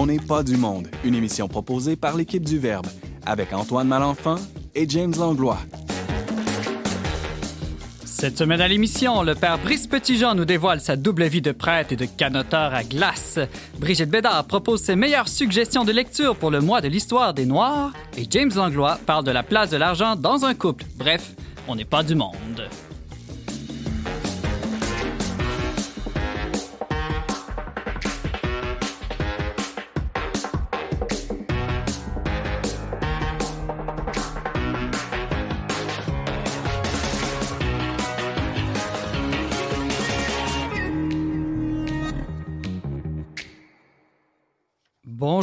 On n'est pas du monde, une émission proposée par l'équipe du Verbe, avec Antoine Malenfant et James Langlois. Cette semaine à l'émission, le père Brice Petitjean nous dévoile sa double vie de prêtre et de canoteur à glace. Brigitte Bédard propose ses meilleures suggestions de lecture pour le mois de l'histoire des Noirs. Et James Langlois parle de la place de l'argent dans un couple. Bref, on n'est pas du monde.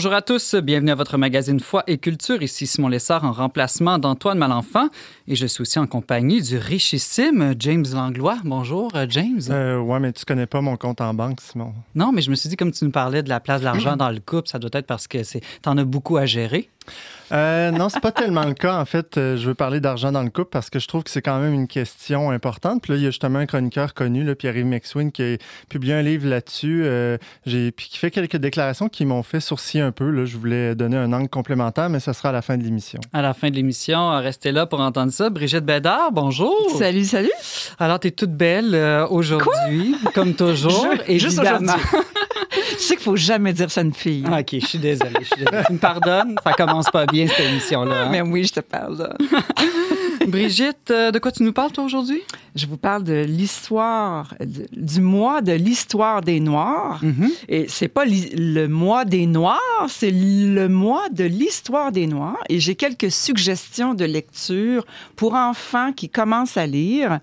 Bonjour à tous, bienvenue à votre magazine Foi et Culture. Ici Simon Lessard en remplacement d'Antoine Malenfant et je suis aussi en compagnie du richissime James Langlois. Bonjour James. Euh, ouais, mais tu connais pas mon compte en banque, Simon. Non, mais je me suis dit, comme tu nous parlais de la place de l'argent dans le couple, ça doit être parce que tu en as beaucoup à gérer. Euh, non, c'est pas tellement le cas. En fait, euh, je veux parler d'argent dans le couple parce que je trouve que c'est quand même une question importante. Puis là, il y a justement un chroniqueur connu, Pierre-Yves McSween, qui a publié un livre là-dessus, euh, puis qui fait quelques déclarations qui m'ont fait sourciller un peu. Là. Je voulais donner un angle complémentaire, mais ça sera à la fin de l'émission. À la fin de l'émission, restez là pour entendre ça. Brigitte Bédard, bonjour. Salut, salut. Alors, tu es toute belle euh, aujourd'hui, comme toujours. et juste tu sais qu'il faut jamais dire ça à une fille. OK, je suis désolée. Tu me pardonnes? Ça commence pas bien, cette émission-là. Hein? Mais oui, je te pardonne. Brigitte, euh, de quoi tu nous parles, toi, aujourd'hui? Je vous parle de l'histoire, du mois de l'histoire des Noirs. Mm-hmm. Et c'est pas le mois des Noirs, c'est le mois de l'histoire des Noirs. Et j'ai quelques suggestions de lecture pour enfants qui commencent à lire.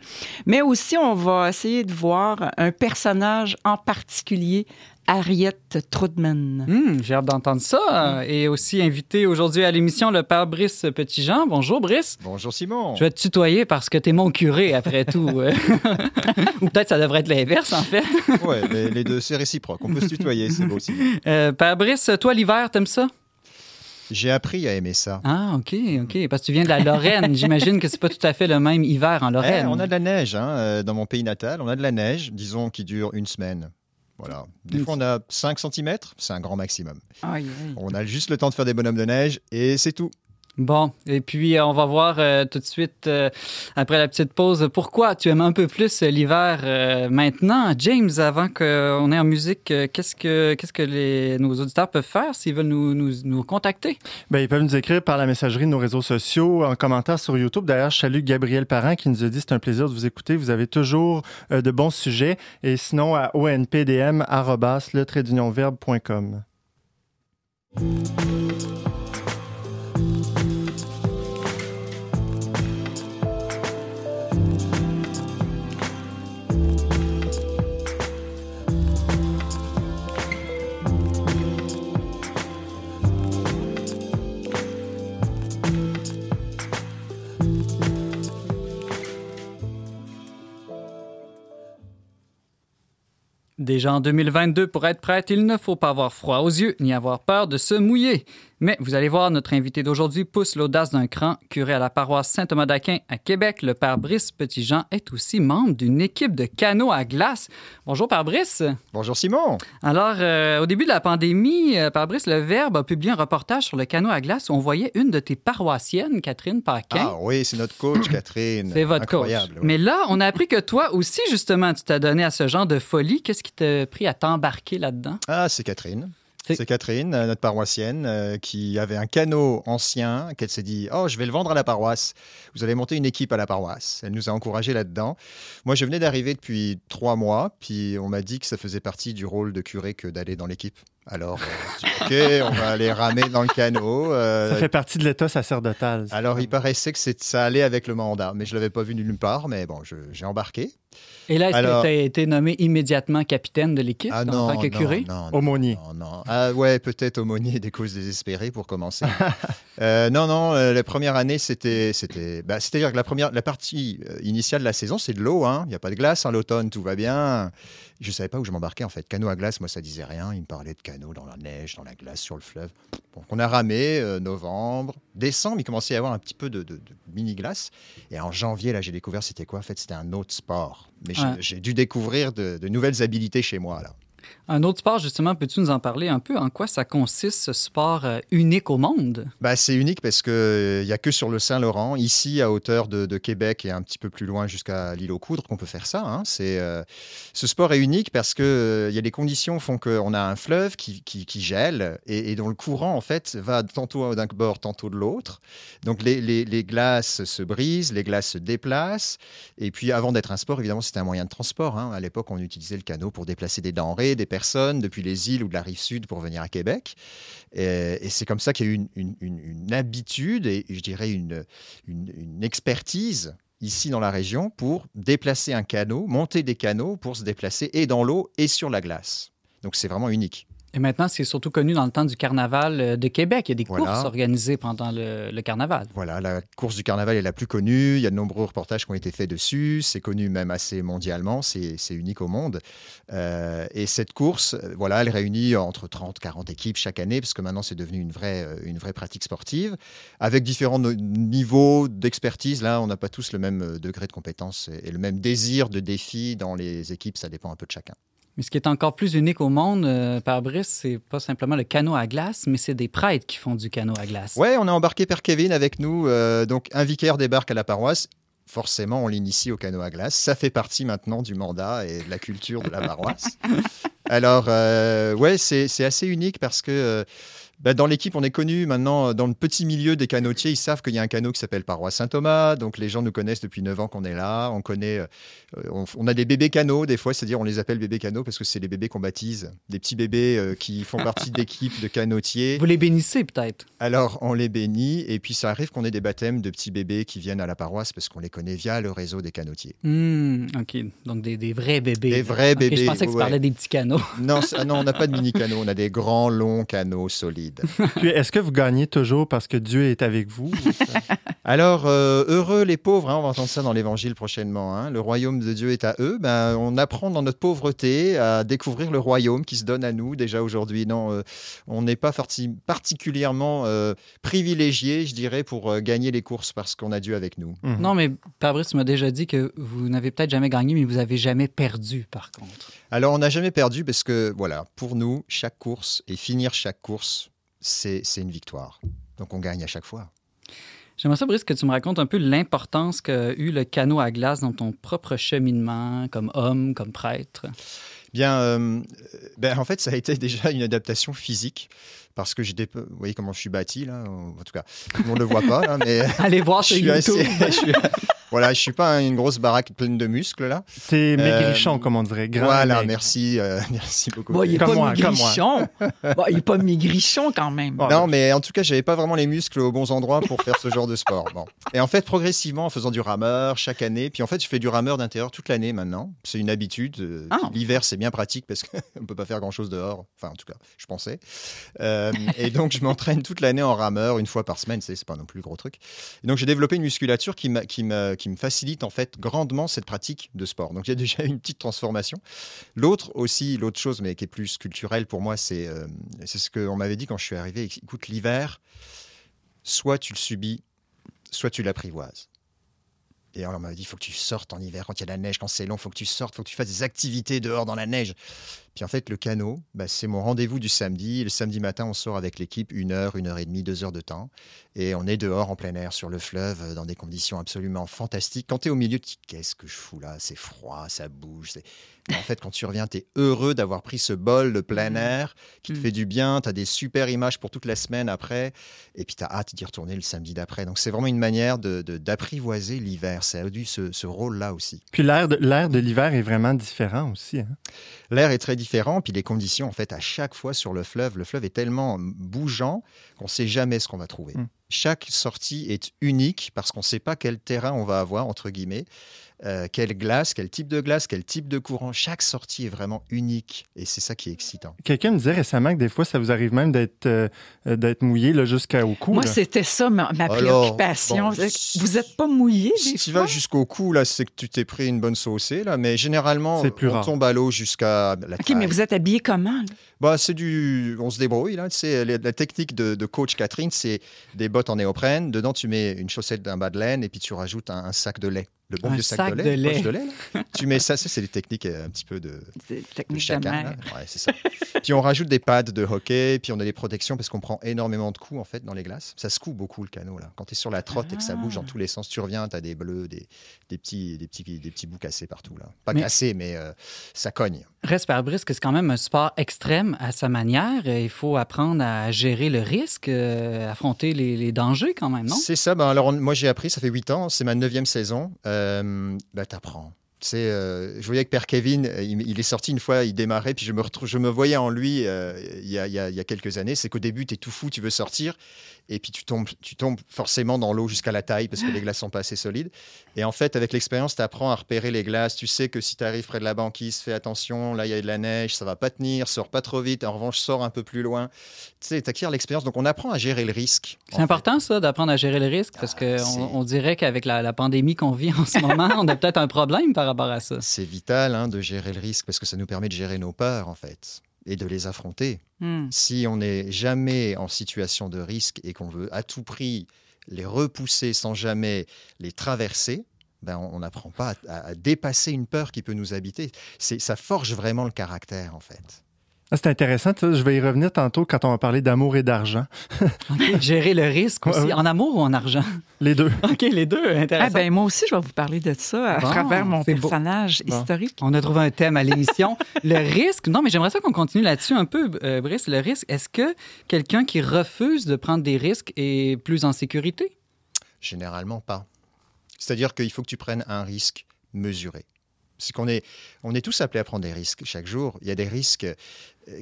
Mais aussi, on va essayer de voir un personnage en particulier Harriet Trudman. Hmm, j'ai hâte d'entendre ça. Et aussi invité aujourd'hui à l'émission le père Brice Petitjean. Bonjour Brice. Bonjour Simon. Je vais te tutoyer parce que tu es mon curé après tout. Ou peut-être ça devrait être l'inverse en fait. oui, les, deux, c'est réciproque. On peut se tutoyer, c'est beau aussi. Euh, père Brice, toi l'hiver, t'aimes ça? J'ai appris à aimer ça. Ah, OK, OK. Parce que tu viens de la Lorraine. J'imagine que c'est pas tout à fait le même hiver en Lorraine. Eh, on a de la neige hein, euh, dans mon pays natal. On a de la neige, disons, qui dure une semaine. Voilà. Des fois, on a 5 cm, c'est un grand maximum. On a juste le temps de faire des bonhommes de neige et c'est tout. Bon, et puis euh, on va voir euh, tout de suite, euh, après la petite pause, pourquoi tu aimes un peu plus l'hiver maintenant? James, avant qu'on ait en musique, qu'est-ce que, qu'est-ce que les, nos auditeurs peuvent faire s'ils veulent nous, nous, nous contacter? Bien, ils peuvent nous écrire par la messagerie de nos réseaux sociaux, en commentaire sur YouTube. D'ailleurs, je salue Gabriel Parent qui nous a dit c'est un plaisir de vous écouter. Vous avez toujours de bons sujets. Et sinon, à onpdm, Déjà en 2022, pour être prête, il ne faut pas avoir froid aux yeux ni avoir peur de se mouiller. Mais vous allez voir, notre invité d'aujourd'hui pousse l'audace d'un cran. Curé à la paroisse Saint-Thomas d'Aquin à Québec, le père Brice Petitjean est aussi membre d'une équipe de canaux à glace. Bonjour, père Brice. Bonjour, Simon. Alors, euh, au début de la pandémie, euh, père Brice, le Verbe a publié un reportage sur le canot à glace où on voyait une de tes paroissiennes, Catherine Paquin. Ah oui, c'est notre coach, Catherine. c'est votre coach. Mais là, on a appris que toi aussi, justement, tu t'as donné à ce genre de folie. Qu'est-ce qui t'a pris à t'embarquer là-dedans? Ah, c'est Catherine. C'est Catherine, euh, notre paroissienne, euh, qui avait un canot ancien, qu'elle s'est dit Oh, je vais le vendre à la paroisse. Vous allez monter une équipe à la paroisse. Elle nous a encouragés là-dedans. Moi, je venais d'arriver depuis trois mois, puis on m'a dit que ça faisait partie du rôle de curé que d'aller dans l'équipe. Alors, OK, on va aller ramer dans le canot. Euh, ça fait partie de l'état sacerdotal. Alors, il paraissait que ça allait avec le mandat, mais je ne l'avais pas vu nulle part, mais bon, j'ai embarqué. Et là, est-ce que tu as été nommé immédiatement capitaine de l'équipe ah, en tant que curé? Non, non, aumônier. Non, non. Ah, ouais, peut-être aumônier des causes désespérées pour commencer. euh, non, non, euh, la première année, c'était. c'était bah, C'est-à-dire que la, première, la partie euh, initiale de la saison, c'est de l'eau. Hein. Il n'y a pas de glace en l'automne, tout va bien. Je ne savais pas où je m'embarquais en fait. Canot à glace, moi ça disait rien. Il me parlait de canot dans la neige, dans la glace, sur le fleuve. Donc on a ramé euh, novembre, décembre, il commençait à y avoir un petit peu de, mini glace. Et en janvier, là, j'ai découvert c'était quoi En fait, c'était un autre sport. Mais j'ai dû découvrir de, nouvelles habilités chez moi là. Un autre sport, justement, peux-tu nous en parler un peu? En quoi ça consiste, ce sport euh, unique au monde? Bah, c'est unique parce qu'il n'y euh, a que sur le Saint-Laurent, ici à hauteur de, Québec et un petit peu plus loin jusqu'à l'île aux Coudres, qu'on peut faire ça. Hein. Euh, ce sport est unique parce il y a des conditions font qu'on a un fleuve qui, gèle et, dont le courant, en fait, va tantôt d'un bord, tantôt de l'autre. Donc les, les, les, glaces se brisent, les glaces se déplacent. Et puis avant d'être un sport, évidemment, c'était un moyen de transport. Hein. À l'époque, on utilisait le canot pour déplacer des denrées, des personnes depuis les îles ou de la rive sud pour venir à Québec. Et, c'est comme ça qu'il y a eu une, habitude et je dirais une, une expertise ici dans la région pour déplacer un canot, monter des canots pour se déplacer et dans l'eau et sur la glace. Donc c'est vraiment unique. Et maintenant, c'est surtout connu dans le temps du carnaval euh, de Québec. Il y a des courses organisées pendant le, carnaval. Voilà, la course du carnaval est la plus connue. Il y a de nombreux reportages qui ont été faits dessus. C'est connu même assez mondialement. C'est unique au monde. Euh, et cette course, euh, voilà, elle réunit entre 30 40 équipes chaque année, parce que maintenant, c'est devenu une vraie, une vraie pratique sportive, avec différents niveaux d'expertise. Là, on n'a pas tous le même degré de compétence et le même désir de défi dans les équipes. Ça dépend un peu de chacun. Mais ce qui est encore plus unique au monde, euh, par Brice, c'est pas simplement le canot à glace, mais c'est des prêtres qui font du canot à glace. Ouais, on a embarqué Père Kevin avec nous. Euh, donc, un vicaire débarque à la paroisse. Forcément, on l'initie au canot à glace. Ça fait partie maintenant du mandat et de la culture de la paroisse. Alors, euh, ouais, c'est assez unique parce que bah, dans l'équipe, on est connu maintenant euh, dans le petit milieu des canotiers. Ils savent qu'il y a un canot qui s'appelle Paroisse Saint-Thomas. Donc les gens nous connaissent depuis 9 ans qu'on est là. On connaît, euh, on, a des bébés canots des fois, c'est-à-dire on les appelle bébés canots parce que c'est les bébés qu'on baptise, des petits bébés euh, qui font partie d'équipes de canotiers. Vous les bénissez peut-être? Alors on les bénit et puis ça arrive qu'on ait des baptêmes de petits bébés qui viennent à la paroisse parce qu'on les connaît via le réseau des canotiers. Hmm, ok, donc des, vrais bébés. Des vrais bébés. Je pensais que tu parlais des petits canots. Non, non on n'a pas de mini canots, on a des grands longs canots solides. Puis est-ce que vous gagnez toujours parce que Dieu est avec vous? Alors, euh, heureux les pauvres, hein, on va entendre ça dans l'Évangile prochainement. Hein. le royaume de Dieu est à eux. Ben, on apprend dans notre pauvreté à découvrir le royaume qui se donne à nous déjà aujourd'hui. Non, euh, on n'est pas particulièrement euh, privilégié, je dirais, pour gagner les courses parce qu'on a Dieu avec nous. Mhm. Non, mais Fabrice m'a déjà dit que vous n'avez peut-être jamais gagné, mais vous avez jamais perdu, par contre. Alors, on n'a jamais perdu parce que, voilà, pour nous, chaque course et finir chaque course, c'est une victoire. Donc on gagne à chaque fois. J'aimerais ça, Brice, que tu me racontes un peu l'importance qu'a eu le canot à glace dans ton propre cheminement comme homme, comme prêtre. Bien, euh, ben, en fait, ça a été déjà une adaptation physique parce que j'ai des... Vous voyez comment je suis bâti, là En tout cas, on ne le voit pas, mais... Allez voir sur YouTube. Voilà, je suis pas une grosse baraque pleine de muscles là. T'es maigrichon, euh, comme on dirait. voilà, merci, euh, merci beaucoup. Bon, il est pas maigrichon. bon, il est pas maigrichon quand même. non, mais en tout cas, j'avais pas vraiment les muscles aux bons endroits pour faire ce genre de sport. Bon. Et en fait, progressivement, en faisant du rameur chaque année, puis en fait, je fais du rameur d'intérieur toute l'année maintenant. C'est une habitude. Euh, ah. L'hiver, c'est bien pratique parce qu'on peut pas faire grand chose dehors. Enfin, en tout cas, je pensais. et donc, je m'entraîne toute l'année en rameur, une fois par semaine. C'est pas non plus le gros truc. Et donc, j'ai développé une musculature qui m'a qui me facilite en fait grandement cette pratique de sport. Donc il y a déjà une petite transformation. L'autre aussi, l'autre chose, mais qui est plus culturelle pour moi, c'est euh, ce qu'on m'avait dit quand je suis arrivé. Écoute, l'hiver, soit tu le subis, soit tu l'apprivoises. Et alors on m'avait dit, il faut que tu sortes en hiver quand il y a de la neige, quand c'est long, il faut que tu sortes, il faut que tu fasses des activités dehors dans la neige. Puis en fait, le canot, bah, c'est mon rendez-vous du samedi. le samedi matin, on sort avec l'équipe une heure, une heure et demie, deux heures de temps. Et on est dehors en plein air sur le fleuve dans des conditions absolument fantastiques. Quand tu es au milieu, tu dis qu'est-ce que je fous là? C'est froid, ça bouge. en fait, quand tu reviens, tu es heureux d'avoir pris ce bol de plein mmh. air qui te mmh. fait du bien. Tu as des super images pour toute la semaine après. Et puis tu as hâte d'y retourner le samedi d'après. Donc c'est vraiment une manière d'apprivoiser de, l'hiver. Ça a eu ce, rôle-là aussi. Puis l'air de, de l'hiver est vraiment différent aussi. Hein? L'air est très différent, puis les conditions, en fait, à chaque fois sur le fleuve, le fleuve est tellement bougeant qu'on ne sait jamais ce qu'on va trouver. Mm. Chaque sortie est unique parce qu'on ne sait pas quel terrain on va avoir, entre guillemets. Euh, quelle glace, quel type de glace, quel type de courant. Chaque sortie est vraiment unique et c'est ça qui est excitant. Quelqu'un me disait récemment que des fois, ça vous arrive même d'être euh, d'être mouillé jusqu'au cou. Moi, c'était ça ma, préoccupation. vous n'êtes pas mouillé Si tu vas jusqu'au cou, là, c'est que tu t'es pris une bonne saucée, là, mais généralement, plus on tombe à l'eau jusqu'à la OK, mais vous êtes habillé comment? Bah, c'est du... On se débrouille, là. C'est la technique de, coach Catherine, c'est des bottes en néoprène. Dedans, tu mets une chaussette d'un bas de laine et puis tu rajoutes un sac de lait le bon vieux sac de de lait. lait. poche de lait, tu mets ça, c'est des techniques euh, un petit peu de, de technique de chacun. Ouais, c'est ça. puis on rajoute des pads de hockey, puis on a des protections parce qu'on prend énormément de coups en fait dans les glaces. Ça secoue beaucoup le canot là. Quand tu es sur la trotte et que ça bouge Ah. dans tous les sens, tu reviens, tu as des bleus, des, des petits, des petits, des petits bouts cassés partout là. Pas Mais- cassés, mais euh, ça cogne. Reste par brisque, c'est quand même un sport extrême à sa manière. Euh, Il faut apprendre à gérer le risque, euh, affronter les, dangers quand même, non? C'est ça. Ben alors, moi, j'ai appris, ça fait 8 ans, c'est ma neuvième saison. Euh, ben, t'apprends. Euh, je voyais que Père Kevin, euh, il, est sorti une fois, il démarrait, puis je me, je me voyais en lui il, y a, il y a- il y a quelques années. C'est qu'au début, tu es tout fou, tu veux sortir, et puis tu tombes, tu tombes forcément dans l'eau jusqu'à la taille parce que les glaces sont pas assez solides. Et en fait, avec l'expérience, tu apprends à repérer les glaces. Tu sais que si tu arrives près de la banquise, fais attention, là, il y a de la neige, ça va pas tenir, sors pas trop vite. En revanche, sors un peu plus loin. Tu sais, tu acquiers l'expérience. Donc, on apprend à gérer le risque. C'est fait. important, ça, d'apprendre à gérer le risque, parce qu'on c'est- on dirait qu'avec la, la pandémie qu'on vit en ce moment, on a peut-être un problème par rapport à ça. C'est vital hein, de gérer le risque parce que ça nous permet de gérer nos peurs, en fait, et de les affronter. Hmm. Si on n'est jamais en situation de risque et qu'on veut à tout prix les repousser sans jamais les traverser, ben on n'apprend pas à, à dépasser une peur qui peut nous habiter. Ça forge vraiment le caractère, en fait. Ah, c'est intéressant. ça. Je vais y revenir tantôt quand on va parler d'amour et d'argent. Gérer le risque aussi, Ouais, en amour ou en argent? Les deux. OK, les deux, Ah intéressant. ben, moi aussi, je vais vous parler de ça à Bon, travers mon beau. personnage Bon. historique. On a trouvé un thème à l'émission. le risque. Non, mais j'aimerais ça qu'on continue là-dessus un peu, euh, Brice. Le risque, est-ce que quelqu'un qui refuse de prendre des risques est plus en sécurité? Généralement pas. C'est-à-dire qu'il faut que tu prennes un risque mesuré. C'est qu'on est, on est tous appelés à prendre des risques chaque jour. Il y a des risques euh,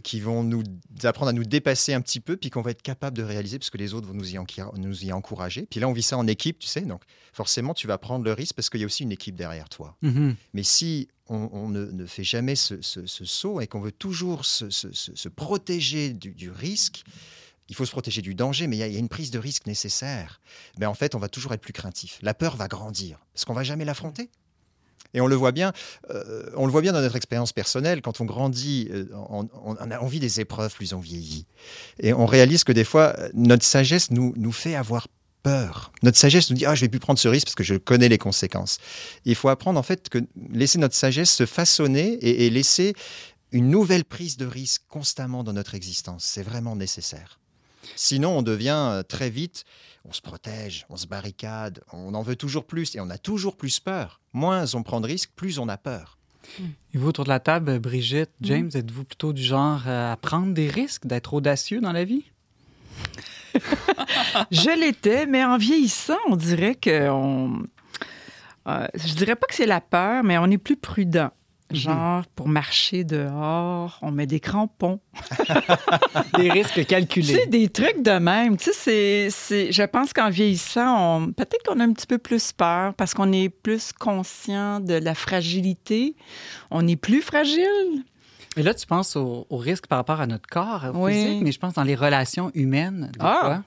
qui vont nous apprendre à nous dépasser un petit peu, puis qu'on va être capable de réaliser, parce que les autres vont nous y, enquira- nous y encourager. Puis là, on vit ça en équipe, tu sais. Donc, forcément, tu vas prendre le risque parce qu'il y a aussi une équipe derrière toi. Mhm. Mais si on, on ne, ne fait jamais ce, ce- ce saut et qu'on veut toujours se, se- se- se protéger du, du risque, il faut se protéger du danger, mais il y, a- il y a une prise de risque nécessaire. Ben, en fait, on va toujours être plus craintif. La peur va grandir parce qu'on va jamais l'affronter. Et on le voit bien, euh, on le voit bien dans notre expérience personnelle. Quand on grandit, euh, on, a envie des épreuves, plus on vieillit. Et on réalise que des fois, euh, notre sagesse nous, fait avoir peur. Notre sagesse nous dit ah je vais plus prendre ce risque parce que je connais les conséquences. Il faut apprendre en fait que laisser notre sagesse se façonner et laisser une nouvelle prise de risque constamment dans notre existence. C'est vraiment nécessaire. Sinon, on devient euh, très vite, on se protège, on se barricade, on en veut toujours plus et on a toujours plus peur. Moins on prend de risques, plus on a peur. Et vous, autour de la table, Brigitte, James, êtes-vous plutôt du genre euh, à prendre des risques, d'être audacieux dans la vie? Je l'étais, mais en vieillissant, on dirait que on. euh, je dirais pas que c'est la peur, mais on est plus prudent. Genre, pour marcher dehors, on met des crampons. Des risques Tu sais, calculés. des trucs de même. Tu sais, c'est, je pense qu'en vieillissant, on, peut-être qu'on a un petit peu plus peur parce qu'on est plus conscient de la fragilité. On est plus fragile. Et là, tu penses au, au risque par rapport à notre corps au Oui. physique, mais je pense dans les relations humaines. Des Ah! fois.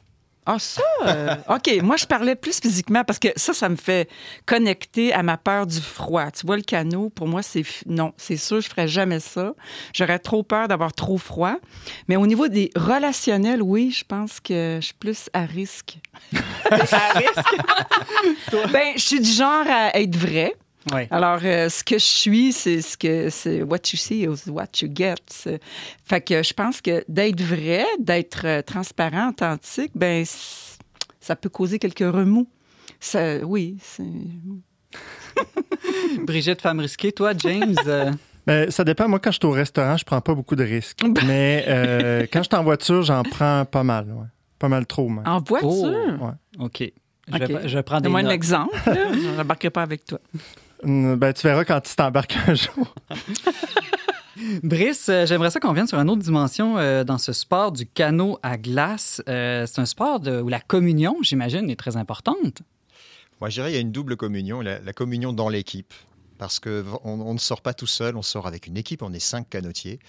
Ah, ça? euh, OK, moi, je parlais plus physiquement parce que ça, ça me fait connecter à ma peur du froid. Tu vois, le canot, pour moi, c'est. Non, c'est sûr, je ferais jamais ça. J'aurais trop peur d'avoir trop froid. Mais au niveau des relationnels, oui, je pense que je suis plus à risque. à risque? ben, je suis du genre à être vrai. Ouais. Alors, euh, ce que je suis, c'est ce que c'est what you see is what you get. Fait que je pense que d'être vrai, d'être euh, transparent, authentique, ben ça peut causer quelques remous. Ça, oui, c'est Brigitte, femme risquée. Toi, James, euh, Ben, ça dépend. Moi, quand je suis au restaurant, je prends pas beaucoup de risques. Mais euh, quand je suis en voiture, j'en prends pas mal. ouais. Pas mal trop, même. en voiture? Oh. Ouais. OK. Je, OK. vais- je prends des Donne-moi un exemple. Je n'embarquerai pas avec toi. Mm, Ben, tu verras quand tu t'embarques un jour. Brice, euh, j'aimerais ça qu'on vienne sur une autre dimension euh, dans ce sport du canot à glace. Euh, c'est un sport de- où la communion, j'imagine, est très importante. Moi, je dirais qu'il y a une double communion, la, la communion dans l'équipe. Parce qu'on on ne sort pas tout seul, on sort avec une équipe, on est cinq canotiers.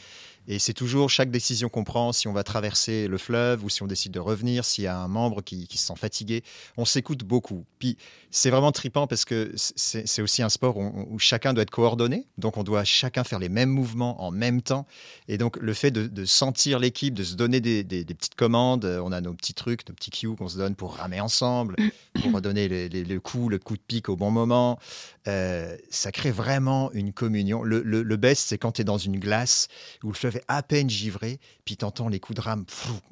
Et c'est toujours chaque décision qu'on prend, si on va traverser le fleuve ou si on décide de revenir, s'il y a un membre qui, se sent fatigué, on s'écoute beaucoup. Puis c'est vraiment tripant parce que c'est aussi un sport où, chacun doit être coordonné, donc on doit chacun faire les mêmes mouvements en même temps. Et donc le fait de, sentir l'équipe, de se donner des, petites commandes, on a nos petits trucs, nos petits cues qu'on se donne pour ramer ensemble, pour redonner le coup, le coup de pique au bon moment. Euh, ça crée vraiment une communion. Le, le best, c'est quand tu es dans une glace où le fleuve à peine givré, puis t'entends les coups de rame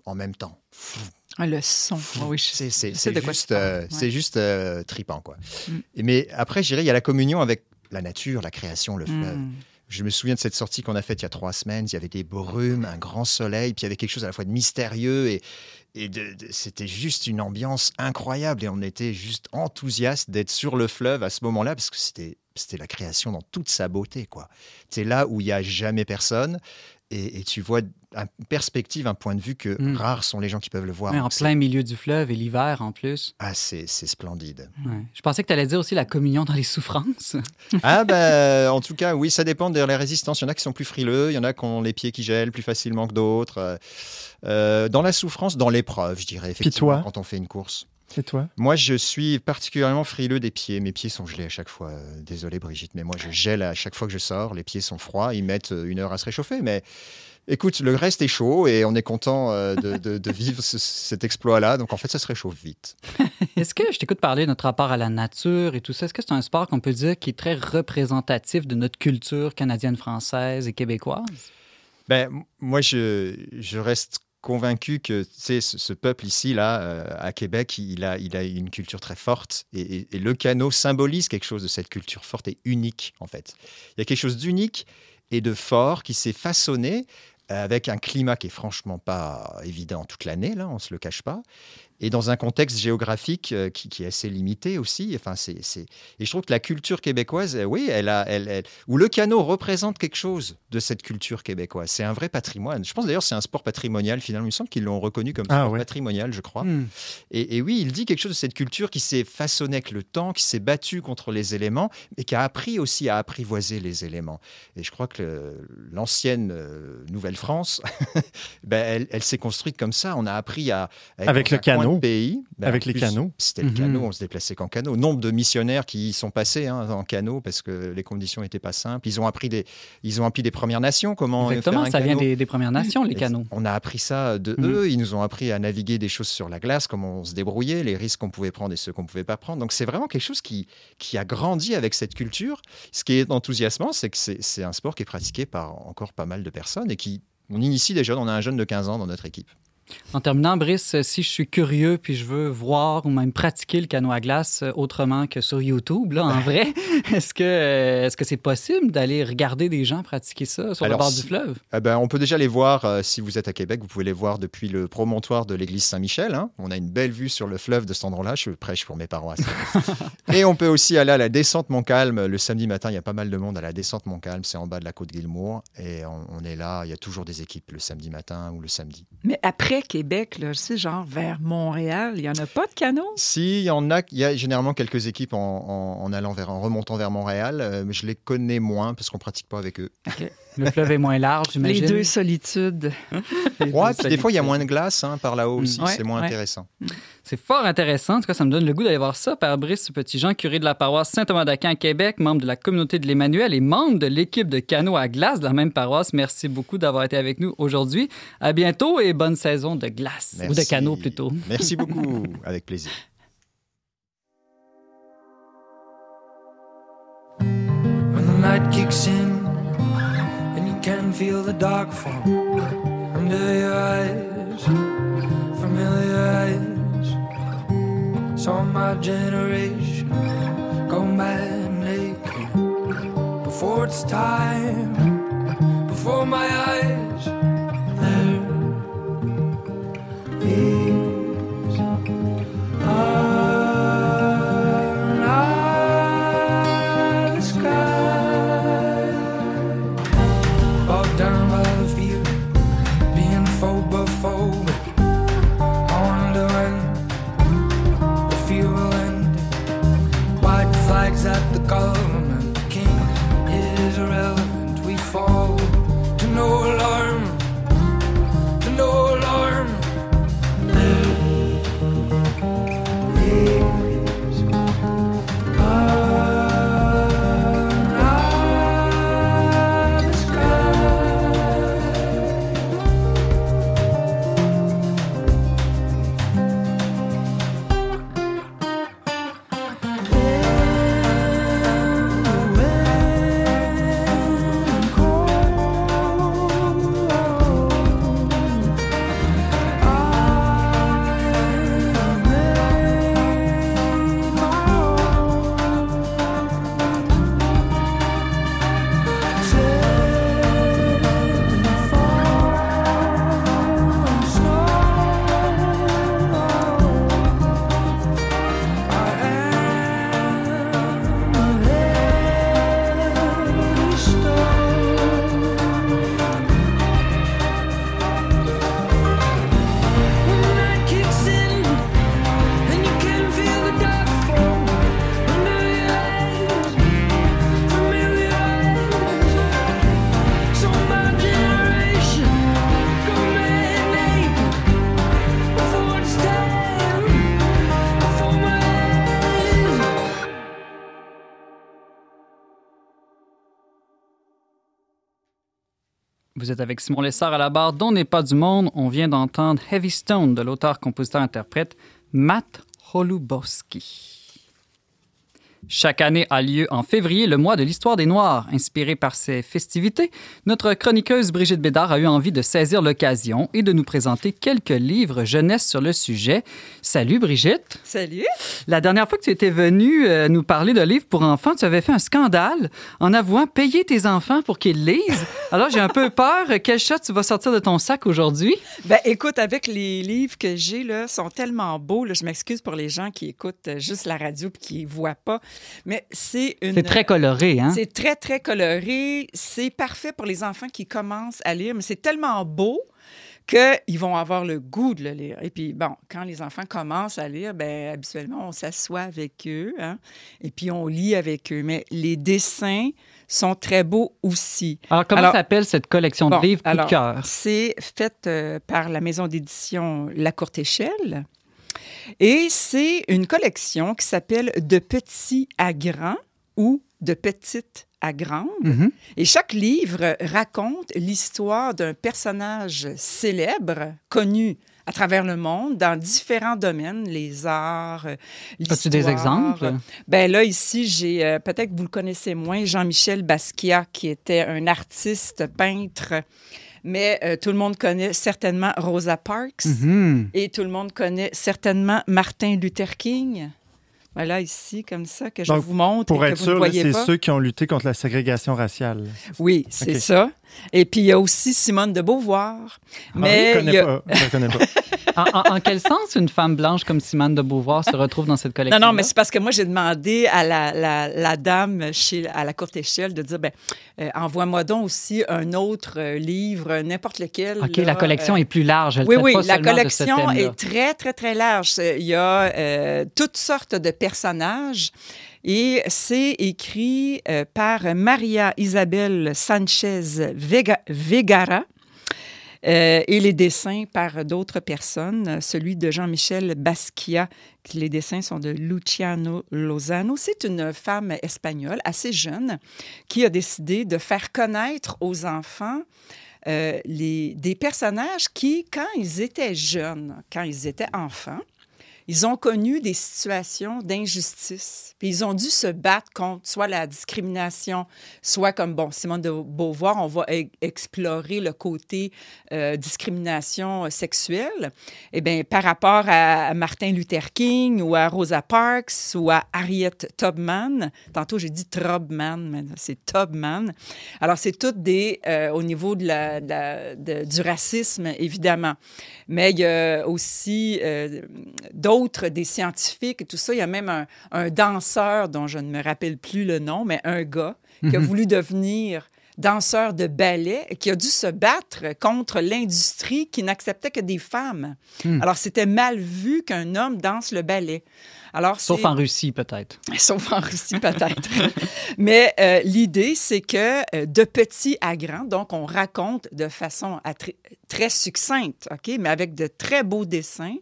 en même temps. Ah, le son, ah oui, c'est juste, euh, c'est juste euh, tripant. Quoi. Mm. Mais après, je dirais, il y a la communion avec la nature, la création, le fleuve. Mm. Je me souviens de cette sortie qu'on a faite il y a trois semaines. Il y avait des brumes, un grand soleil, puis il y avait quelque chose à la fois de mystérieux et, et c'était juste une ambiance incroyable. Et on était juste enthousiastes d'être sur le fleuve à ce moment-là parce que c'était c'était la création dans toute sa beauté. quoi. C'est là où il n'y a jamais personne et, tu vois une perspective, un point de vue que mm. rares sont les gens qui peuvent le voir. en plein milieu du fleuve et l'hiver en plus. Ah, c'est splendide. Je pensais que tu allais dire aussi la communion dans les souffrances. ah, ben, en tout cas, oui, ça dépend de la résistance. Il y en a qui sont plus frileux, il y en a qui ont les pieds qui gèlent plus facilement que d'autres. Euh, dans la souffrance, dans l'épreuve, je dirais, effectivement, quand on fait une course. Et toi Moi, je suis particulièrement frileux des pieds. Mes pieds sont gelés à chaque fois. Désolé, Brigitte, mais moi, je gèle à chaque fois que je sors. Les pieds sont froids. Ils mettent une heure à se réchauffer. Mais écoute, le reste est chaud et on est content euh, de, vivre cet exploit-là. Donc, en fait, ça se réchauffe vite. Est-ce que je t'écoute parler de notre rapport à la nature et tout ça? Est-ce que c'est un sport qu'on peut dire qui est très représentatif de notre culture canadienne, française et québécoise? Ben, moi, je, je reste convaincu que ce peuple ici, là, euh, à Québec, il a, il a une culture très forte et, le canot symbolise quelque chose de cette culture forte et unique, en fait. Il y a quelque chose d'unique et de fort qui s'est façonné avec un climat qui est franchement pas évident toute l'année, là, on se le cache pas, et dans un contexte géographique euh, qui, est assez limité aussi. Enfin, c'est, Et je trouve que la culture québécoise, euh, oui, elle a, elle, elle... où le canot représente quelque chose de cette culture québécoise. C'est un vrai patrimoine. Je pense d'ailleurs c'est un sport patrimonial finalement. Il me semble qu'ils l'ont reconnu comme ah sport patrimonial, je crois. Hmm. Et, oui, il dit quelque chose de cette culture qui s'est façonnée avec le temps, qui s'est battue contre les éléments, mais qui a appris aussi à apprivoiser les éléments. Et je crois que l'ancienne euh, Nouvelle-France, ben, elle, s'est construite comme ça. On a appris à... avec le canot pays. Ben, Avec les canaux. C'était le canot, mhm. on se déplaçait qu'en canot. Nombre de missionnaires qui y sont passés hein, en canot parce que les conditions n'étaient pas simples. Ils ont appris des, ils ont appris des Premières Nations comment Exactement, ça vient des, Premières Nations, les canots. On a appris ça de mhm. eux. Ils nous ont appris à naviguer des choses sur la glace, comment on se débrouillait, les risques qu'on pouvait prendre et ceux qu'on ne pouvait pas prendre. Donc c'est vraiment quelque chose qui, qui a grandi avec cette culture. Ce qui est enthousiasmant, c'est que c'est un sport qui est pratiqué par encore pas mal de personnes et qui on initie des jeunes. On a un jeune de 15 ans dans notre équipe. En terminant, Brice, si je suis curieux puis je veux voir ou même pratiquer le canot à glace euh, autrement que sur YouTube, là, en vrai, est-ce que euh, est-ce que c'est possible d'aller regarder des gens pratiquer ça sur le bord du fleuve? Eh ben, on peut déjà les voir, euh, si vous êtes à Québec, vous pouvez les voir depuis le promontoire de l'église Saint-Michel. Hein. On a une belle vue sur le fleuve de cet endroit-là. Je prêche pour mes paroisses. Et on peut aussi aller à la descente Montcalm. Le samedi matin, il y a pas mal de monde à la descente Montcalm. C'est en bas de la côte Guilmour. Et on, on est là. Il y a toujours des équipes le samedi matin ou le samedi. Mais après, Québec, là, c'est genre vers Montréal, il n'y en a pas de canaux? Si, il y en a. Il y a généralement quelques équipes en, allant vers, en remontant vers Montréal, euh, mais je les connais moins parce qu'on ne pratique pas avec eux. Le fleuve est moins large, j'imagine. Les deux solitudes. ouais, puis des fois, il y a moins de glace hein, par là-haut aussi. c'est moins intéressant. C'est fort intéressant. En tout cas, ça me donne le goût d'aller voir ça. Père Brice Petit Jean, curé de la paroisse Saint-Thomas d'Aquin à Québec, membre de la communauté de l'Emmanuel et membre de l'équipe de canot à glace de la même paroisse. Merci beaucoup d'avoir été avec nous aujourd'hui. À bientôt et bonne saison de glace. Ou de canot plutôt. Merci beaucoup. avec plaisir. Can feel the dark fall under your eyes, familiar eyes. Saw my generation go mad naked before it's time, before my eyes. There is. Avec Simon Lessard à la barre dont n'est pas du monde. On vient d'entendre Heavy Stone de l'auteur, compositeur, interprète Matt Holubowski. Chaque année a lieu en février le mois de l'histoire des Noirs. Inspiré par ces festivités, notre chroniqueuse Brigitte Bédard a eu envie de saisir l'occasion et de nous présenter quelques livres jeunesse sur le sujet. Salut Brigitte. Salut. La dernière fois que tu étais venue euh, nous parler de livres pour enfants, tu avais fait un scandale en avouant payer tes enfants pour qu'ils lisent. Alors j'ai un peu peur. Quel chat tu vas sortir de ton sac aujourd'hui? Ben écoute, avec les livres que j'ai là, sont tellement beaux. Là, je m'excuse pour les gens qui écoutent juste la radio et qui ne voient pas. Mais c'est une. C'est très coloré, hein? C'est très, très coloré. C'est parfait pour les enfants qui commencent à lire, mais c'est tellement beau qu'ils vont avoir le goût de le lire. Et puis, bon, quand les enfants commencent à lire, ben habituellement, on s'assoit avec eux hein, et puis on lit avec eux. Mais les dessins sont très beaux aussi. Alors, comment s'appelle cette collection de bon, livres coup alors, de cœur? C'est fait euh, par la maison d'édition La Courte Échelle. Et c'est une collection qui s'appelle De petit à grand ou De petite à grande. Mhm. Et chaque livre raconte l'histoire d'un personnage célèbre, connu à travers le monde, dans différents domaines, les arts, euh, l'histoire. As-tu des exemples? Ben là, ici, j'ai, euh, peut-être que vous le connaissez moins, Jean-Michel Basquiat, qui était un artiste, peintre, mais euh, tout le monde connaît certainement Rosa Parks Mhm. et tout le monde connaît certainement Martin Luther King. Voilà, ici, comme ça, que je Donc, vous montre Pour et être que vous ne sûr, c'est ceux qui ont lutté contre la ségrégation raciale. Oui, c'est ça. Et puis, il y a aussi Simone de Beauvoir. Mais Mais je ne a- connais pas. Connais pas. en, en- en quel sens une femme blanche comme Simone de Beauvoir se retrouve dans cette collection? Non, non, mais c'est parce que moi, j'ai demandé à la, la- la dame chez, à la courte échelle de dire, ben, euh, envoie-moi donc aussi un autre euh, livre, n'importe lequel. OK, là, la collection euh, est plus large. Elle Oui, oui, pas la collection est très, très, très large. Il y a euh, toutes sortes de personnages et c'est écrit euh, par Maria Isabel Sanchez Vega- Vegara. euh, et les dessins par d'autres personnes, celui de Jean-Michel Basquiat, les dessins sont de Luciano Lozano. C'est une femme espagnole assez jeune qui a décidé de faire connaître aux enfants euh, les, des personnages qui, quand ils étaient jeunes, quand ils étaient enfants, ils ont connu des situations d'injustice. Puis ils ont dû se battre contre soit la discrimination, soit comme, bon, Simone de Beauvoir, on va e- explorer le côté euh, discrimination euh, sexuelle. Eh bien, par rapport à Martin Luther King ou à Rosa Parks ou à Harriet Tubman, tantôt j'ai dit Trubman, mais c'est Tubman. Alors, c'est toutes des, euh, au niveau de la, du racisme, évidemment. Mais il y a aussi d'autres, des scientifiques et tout ça. Il y a même un, un danseur dont je ne me rappelle plus le nom, mais un gars qui a voulu devenir danseur de ballet qui a dû se battre contre l'industrie qui n'acceptait que des femmes. Hmm. Alors, c'était mal vu qu'un homme danse le ballet. Alors, Sauf en Russie, peut-être. Sauf en Russie, peut-être. Mais euh, l'idée, c'est que euh, de petit à grand, donc on raconte de façon tr- très succincte, OK, mais avec de très beaux dessins,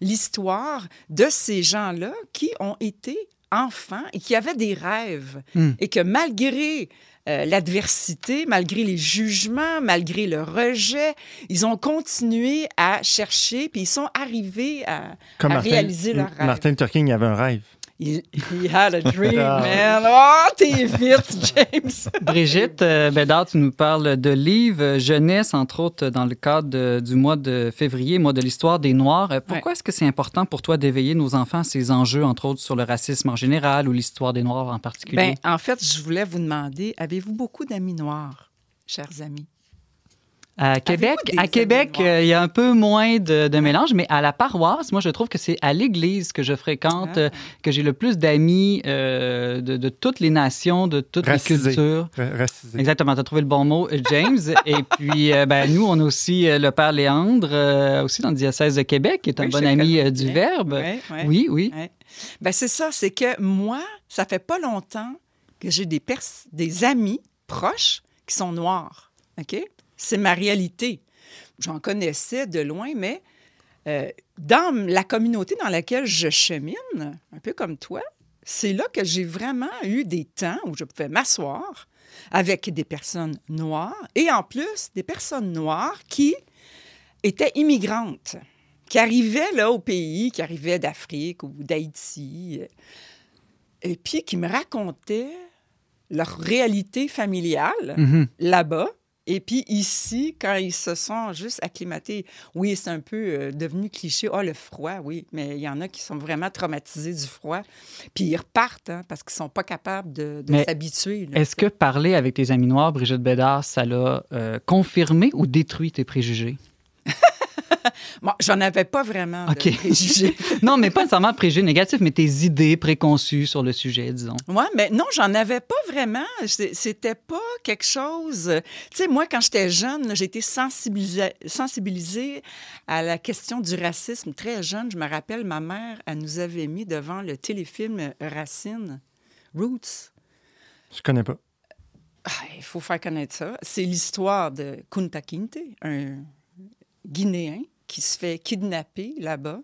l'histoire de ces gens-là qui ont été enfants et qui avaient des rêves Hmm. et que malgré euh, l'adversité, malgré les jugements, malgré le rejet, ils ont continué à chercher, puis ils sont arrivés à, Comme à Martin, réaliser leur rêve. Martin Luther King avait un rêve. He, he had a dream, Ah. man. Oh, t'es vite, James. Brigitte euh, Bédard, tu nous parles de livres euh, jeunesse, entre autres, dans le cadre de- du mois de février, mois de l'histoire des Noirs. Euh, Pourquoi est-ce que c'est important pour toi d'éveiller nos enfants à ces enjeux, entre autres, sur le racisme en général ou l'histoire des Noirs en particulier? Ben, en fait, je voulais vous demander, avez-vous beaucoup d'amis noirs, chers amis? À Québec, des à Québec, euh, il y a un peu moins de, de mélange, mais à la paroisse, moi, je trouve que c'est à l'église que je fréquente, Ah. euh, que j'ai le plus d'amis euh, de, de toutes les nations, de toutes les cultures. Ra- racisé. Exactement, tu as trouvé le bon mot, James. Et puis, ben, nous, on a aussi le père Léandre, aussi dans le diocèse de Québec, qui est un Oui, bon ami du. Verbe. Ouais, ouais. Oui, oui. Ouais. Ben, c'est ça, c'est que moi, ça fait pas longtemps que j'ai des, pers- des amis proches qui sont noirs. OK? C'est ma réalité. J'en connaissais de loin, mais euh, dans la communauté dans laquelle je chemine, un peu comme toi, c'est là que j'ai vraiment eu des temps où je pouvais m'asseoir avec des personnes noires et en plus des personnes noires qui étaient immigrantes, qui arrivaient là au pays, qui arrivaient d'Afrique ou d'Haïti, euh, et puis qui me racontaient leur réalité familiale Mhm. là-bas. Et puis ici, quand ils se sont juste acclimatés, oui, c'est un peu euh, devenu cliché. Ah, le froid, oui, mais il y en a qui sont vraiment traumatisés du froid. Puis ils repartent hein, parce qu'ils sont pas capables de, s'habituer. Est-ce que parler avec tes amis noirs, Brigitte Bédard, ça l'a euh, confirmé ou détruit tes préjugés? Bon, j'en avais pas vraiment OK. de préjugés. non, mais pas nécessairement préjugés négatifs, mais tes idées préconçues sur le sujet, disons. Oui, mais non, j'en avais pas vraiment. C'était pas quelque chose. Tu sais, moi, quand j'étais jeune, j'ai été sensibilisée, sensibilisée à la question du racisme très jeune. Je me rappelle, ma mère, elle nous avait mis devant le téléfilm Racine, Roots. Je connais pas. Ah, Il faut faire connaître ça. C'est l'histoire de Kunta Kinte, un Guinéen qui se fait kidnapper là-bas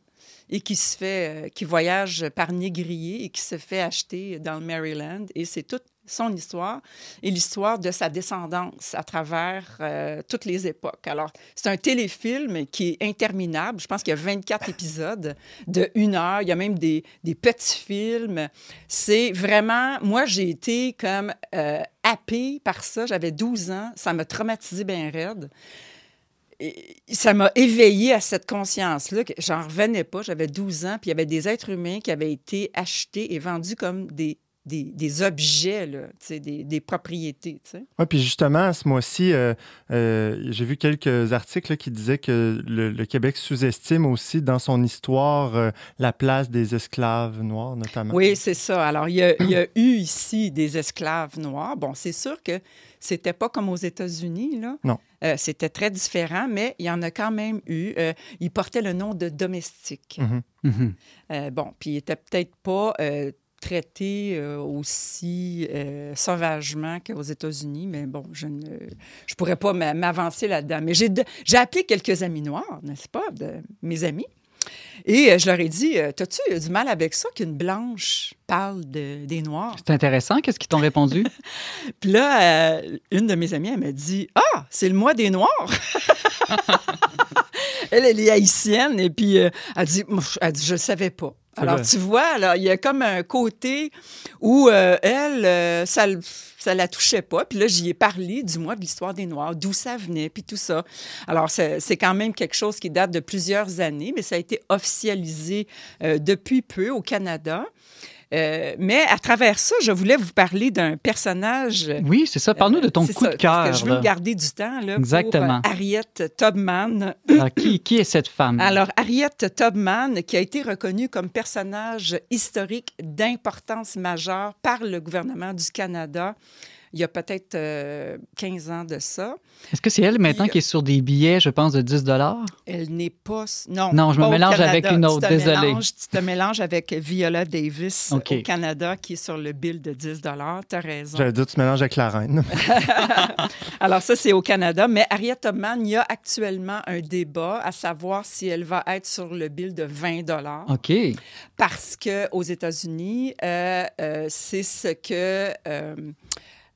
et qui se fait, euh, qui voyage par négrier et qui se fait acheter dans le Maryland. Et c'est toute son histoire et l'histoire de sa descendance à travers euh, toutes les époques. Alors, c'est un téléfilm qui est interminable. Je pense qu'il y a 24 épisodes de une heure. Il y a même des, des petits films. C'est vraiment... Moi, j'ai été comme euh, happée par ça. J'avais 12 ans. Ça m'a traumatisé bien raide. Ça m'a éveillée à cette conscience-là. que J'en revenais pas. J'avais 12 ans, puis il y avait des êtres humains qui avaient été achetés et vendus comme des, des, des objets, là, des, des propriétés. Oui, puis justement, ce mois-ci, euh, euh, j'ai vu quelques articles là, qui disaient que le, le Québec sous-estime aussi dans son histoire euh, la place des esclaves noirs, notamment. Oui, c'est ça. Alors, il y, a, il y a eu ici des esclaves noirs. Bon, c'est sûr que c'était pas comme aux États-Unis, là. Non. Euh, c'était très différent, mais il y en a quand même eu. Euh, ils portaient le nom de domestique. Mhm. Mhm. Euh, bon, puis ils n'étaient peut-être pas euh, traités euh, aussi euh, sauvagement qu'aux États-Unis, mais bon, je ne je pourrais pas m'a- m'avancer là-dedans. Mais j'ai appelé quelques amis noirs, n'est-ce pas, de mes amis. Et euh, je leur ai dit, euh, t'as-tu du mal avec ça qu'une blanche parle de- des Noirs? C'est intéressant. Qu'est-ce qu'ils t'ont répondu? Puis là, euh, une de mes amies, elle m'a dit, ah, c'est le mois des Noirs. elle, elle est haïtienne, et puis euh, elle dit, elle dit, je ne savais pas. Alors, vrai. tu vois, là, il y a comme un côté où euh, elle, euh, ça, ça la touchait pas. Puis là, j'y ai parlé du mois de l'histoire des Noirs, d'où ça venait, puis tout ça. Alors, c'est c'est quand même quelque chose qui date de plusieurs années, mais ça a été officialisé euh, depuis peu au Canada. Euh, mais à travers ça, je voulais vous parler d'un personnage Oui, c'est ça. Parle-nous de ton coup ça, de parce cœur. que je veux garder du temps là, Exactement. pour euh, Harriet Tubman. Alors, qui, qui est cette femme? Alors, Harriet Tubman, qui a été reconnue comme personnage historique d'importance majeure par le gouvernement du Canada il y a peut-être euh, 15 ans de ça. Est-ce que c'est elle maintenant qui est sur des billets, je pense, de 10 Elle n'est pas... Non, Non, je me mélange Canada. avec une autre, Tu te désolé. mélanges- tu te mélanges avec Viola Davis au Canada, qui est sur le bill de 10 Tu as raison. J'allais dire, tu mélanges avec la reine. Alors ça, c'est au Canada. Mais Harriet Tubman, il y a actuellement un débat à savoir si elle va être sur le bill de 20 OK. parce que aux États-Unis, euh, euh, c'est ce que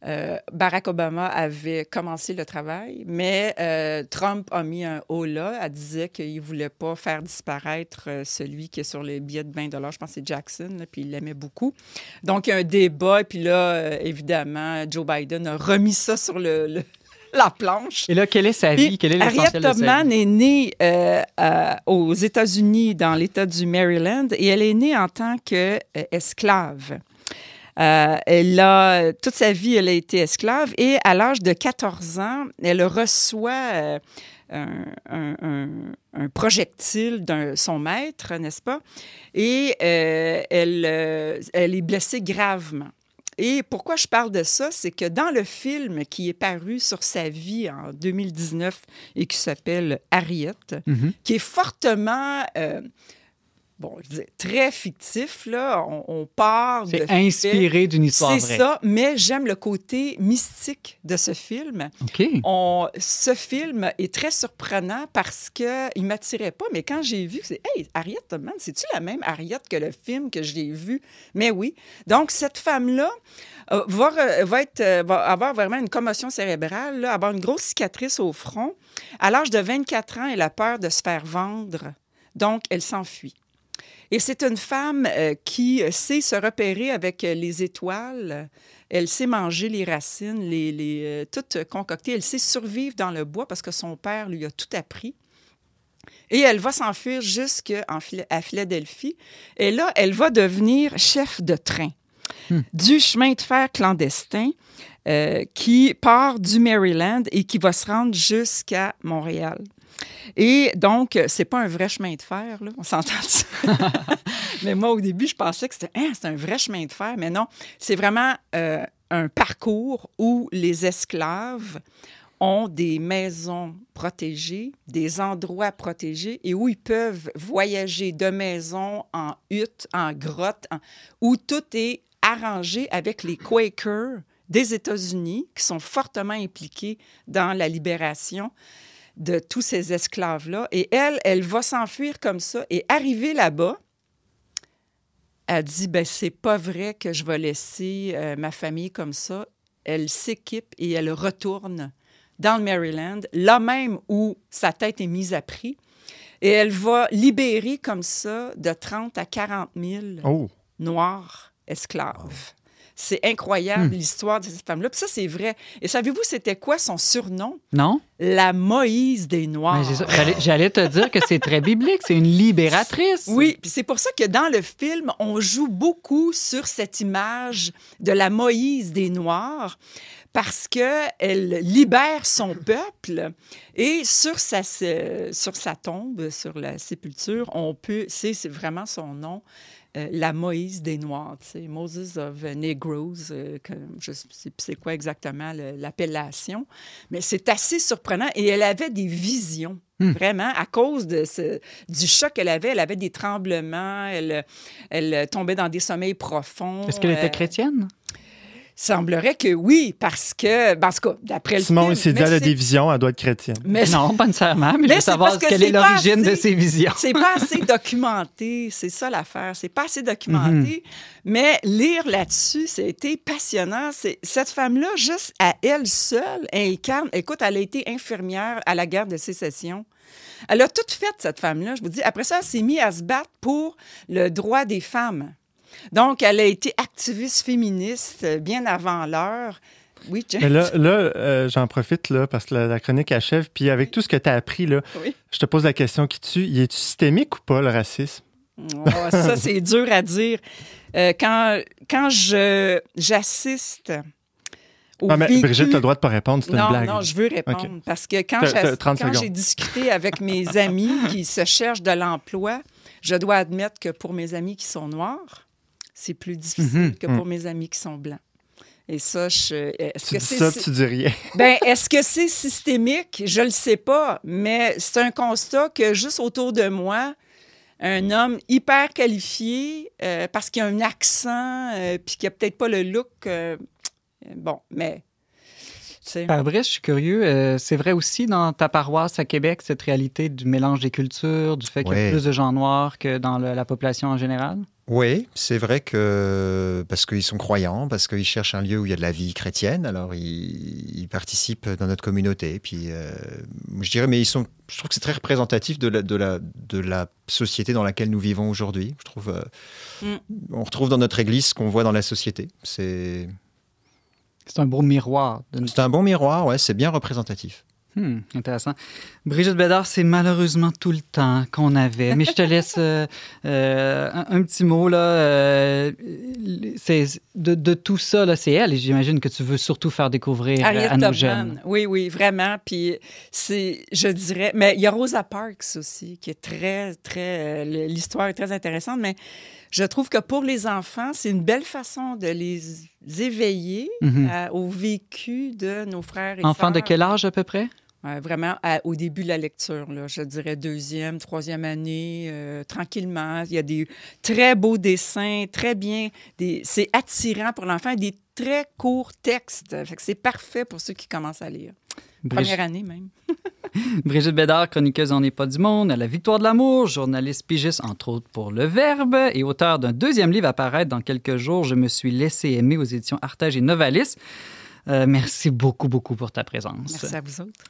euh, Barack Obama avait commencé le travail, mais euh, Trump a mis un haut là. Elle disait qu'il ne voulait pas faire disparaître euh, celui qui est sur les billets de 20 Je pense que c'est Jackson, là, puis il l'aimait beaucoup. Donc, il y a un débat, et puis là, évidemment, Joe Biden a remis ça sur le- le- la planche. Et là, quelle est sa vie? Puis, Quel est Harriet Tubman est née euh, euh, aux États-Unis, dans l'État du Maryland, et elle est née en tant qu'esclave. Elle a, toute sa vie, elle a été esclave, et à l'âge de 14 ans, elle reçoit euh, un, un- un- un projectile de son maître, n'est-ce pas? Et euh, elle, euh, elle est blessée gravement. Et pourquoi je parle de ça, c'est que dans le film qui est paru sur sa vie en 2019 et qui s'appelle Harriet, Mhm. qui est fortement, euh, bon, je dis, très fictif, là, on, on part de C'est inspiré d'une histoire C'est ça, mais j'aime le côté mystique de ce film. OK. On- ce film est très surprenant parce qu'il ne m'attirait pas, mais quand j'ai vu, c'est Hey, Harriet Tubman, c'est-tu la même Harriet que le film que j'ai vu? Mais oui. Donc, cette femme-là euh, va, re- va, être, euh, va avoir vraiment une commotion cérébrale, là, avoir une grosse cicatrice au front. À l'âge de 24 ans, elle a peur de se faire vendre, donc elle s'enfuit. Et c'est une femme euh, qui sait se repérer avec euh, les étoiles. Elle sait manger les racines, les, les, euh, toutes concoctées. Elle sait survivre dans le bois parce que son père lui a tout appris. Et elle va s'enfuir jusqu'à Philadelphie. Et là, elle va devenir chef de train du chemin de fer clandestin euh, qui part du Maryland et qui va se rendre jusqu'à Montréal. Et donc, c'est pas un vrai chemin de fer, là, on s'entend Mais moi, au début, je pensais que c'était Hein, c'est un vrai chemin de fer, mais non, c'est vraiment euh, un parcours où les esclaves ont des maisons protégées, des endroits protégés et où ils peuvent voyager de maison en hutte, en grotte, en- où tout est arrangé avec les Quakers des États-Unis qui sont fortement impliqués dans la libération de tous ces esclaves-là. Et elle, elle va s'enfuir comme ça et arriver là-bas, elle dit ben c'est pas vrai que je vais laisser euh, ma famille comme ça. Elle s'équipe et elle retourne dans le Maryland, là même où sa tête est mise à prix. Et elle va libérer comme ça de 30 à 40 000 Oh, noirs esclaves. C'est incroyable l'histoire de cette femme-là. Puis ça, c'est vrai. Et savez-vous, c'était quoi son surnom? Non? La Moïse des Noirs. Ça. J'allais- te dire que c'est très biblique. C'est une libératrice. Oui, puis c'est pour ça que dans le film, on joue beaucoup sur cette image de la Moïse des Noirs parce qu'elle libère son peuple et sur sa, sur sa tombe, sur la sépulture, on peut, c'est vraiment son nom, euh, la Moïse des Noirs, sais, Moses of Negroes, euh, que je sais plus c'est quoi exactement l'appellation, mais c'est assez surprenant et elle avait des visions. Vraiment, à cause de ce, du choc qu'elle avait, elle avait des tremblements, elle, elle tombait dans des sommeils profonds. Est-ce qu'elle était Euh, chrétienne? Semblerait que oui, parce que, ben, en tout cas, d'après le Simon, film... il s'est dit, mais elle a c'est- des visions, elle doit être chrétienne. mais Non, pas nécessairement, mais, Mais je veux savoir que quelle est l'origine de ses visions. C'est pas assez documenté, c'est ça l'affaire. C'est pas assez documenté, mais lire là-dessus, c'était passionnant. C'est- Cette femme-là, juste à elle seule, incarne. Écoute, elle a été infirmière à la guerre de sécession. Elle a tout fait, cette femme-là, je vous dis. Après ça, elle s'est mise à se battre pour le droit des femmes. Donc, elle a été activiste féministe euh, bien avant l'heure. Oui, James? Mais là, là euh, j'en profite là, parce que la, la chronique achève. Puis avec tout ce que tu as appris, là, Oui. je te pose la question qui tue. Y est-tu systémique ou pas, le racisme? Oh, ça, c'est dur à dire. Euh, quand quand je, j'assiste au Non, mais vécu- Brigitte, tu as le droit de pas répondre, c'est une blague. non, je veux répondre. Parce que quand, T'as- j'ass- t'as 30 quand secondes. j'ai discuté avec mes amis qui se cherchent de l'emploi, je dois admettre que pour mes amis qui sont noirs, c'est plus difficile Mhm. que pour mes amis qui sont blancs. Et ça, je, est-ce Tu que dis c'est ça, tu dis rien. ben, est-ce que c'est systémique? Je le sais pas, mais c'est un constat que juste autour de moi, un homme hyper qualifié, euh, parce qu'il a un accent, euh, puis qu'il a peut-être pas le look. euh, bon, mais. tu sais. Fabrice, je suis curieux, euh, c'est vrai aussi dans ta paroisse à Québec, cette réalité du mélange des cultures, du fait qu'il y a Ouais. plus de gens noirs que dans le- la population en général? Oui, c'est vrai que parce qu'ils sont croyants, parce qu'ils cherchent un lieu où il y a de la vie chrétienne, alors ils, ils participent dans notre communauté. Puis euh, je dirais, mais ils sont, je trouve que c'est très représentatif de la, de la, de la société dans laquelle nous vivons aujourd'hui. Je trouve, euh, Mm. on retrouve dans notre Église ce qu'on voit dans la société. C'est, C'est un beau miroir. De... c'est un bon miroir, ouais, c'est bien représentatif. Hmm, intéressant. Brigitte Bédard, c'est malheureusement tout le temps qu'on avait. Mais je te laisse euh, euh, un, un petit mot. Là, euh, c'est, de, de tout ça, là, c'est elle. Et j'imagine que tu veux surtout faire découvrir euh, Harriet à nos jeunes. Oui, oui, vraiment. Puis c'est, je dirais, mais il y a Rosa Parks aussi, qui est très, très, l'histoire est très intéressante, mais je trouve que pour les enfants, c'est une belle façon de les éveiller Mhm. à- au vécu de nos frères et Enfant de sœurs. quel âge à peu près? Ouais, vraiment à- au début de la lecture, là, je dirais deuxième, troisième année, euh, tranquillement. Il y a des très beaux dessins, très bien. C'est attirant pour l'enfant, des très courts textes. C'est parfait pour ceux qui commencent à lire. Brigitte, Première année même. Brigitte Bédard, chroniqueuse en n'est pas du monde, à la Victoire de l'amour, journaliste pigiste entre autres pour Le Verbe et auteur d'un deuxième livre à paraître dans quelques jours. Je me suis laissé aimer aux éditions Artage et Novalis. Euh, merci beaucoup, beaucoup pour ta présence. Merci à vous autres.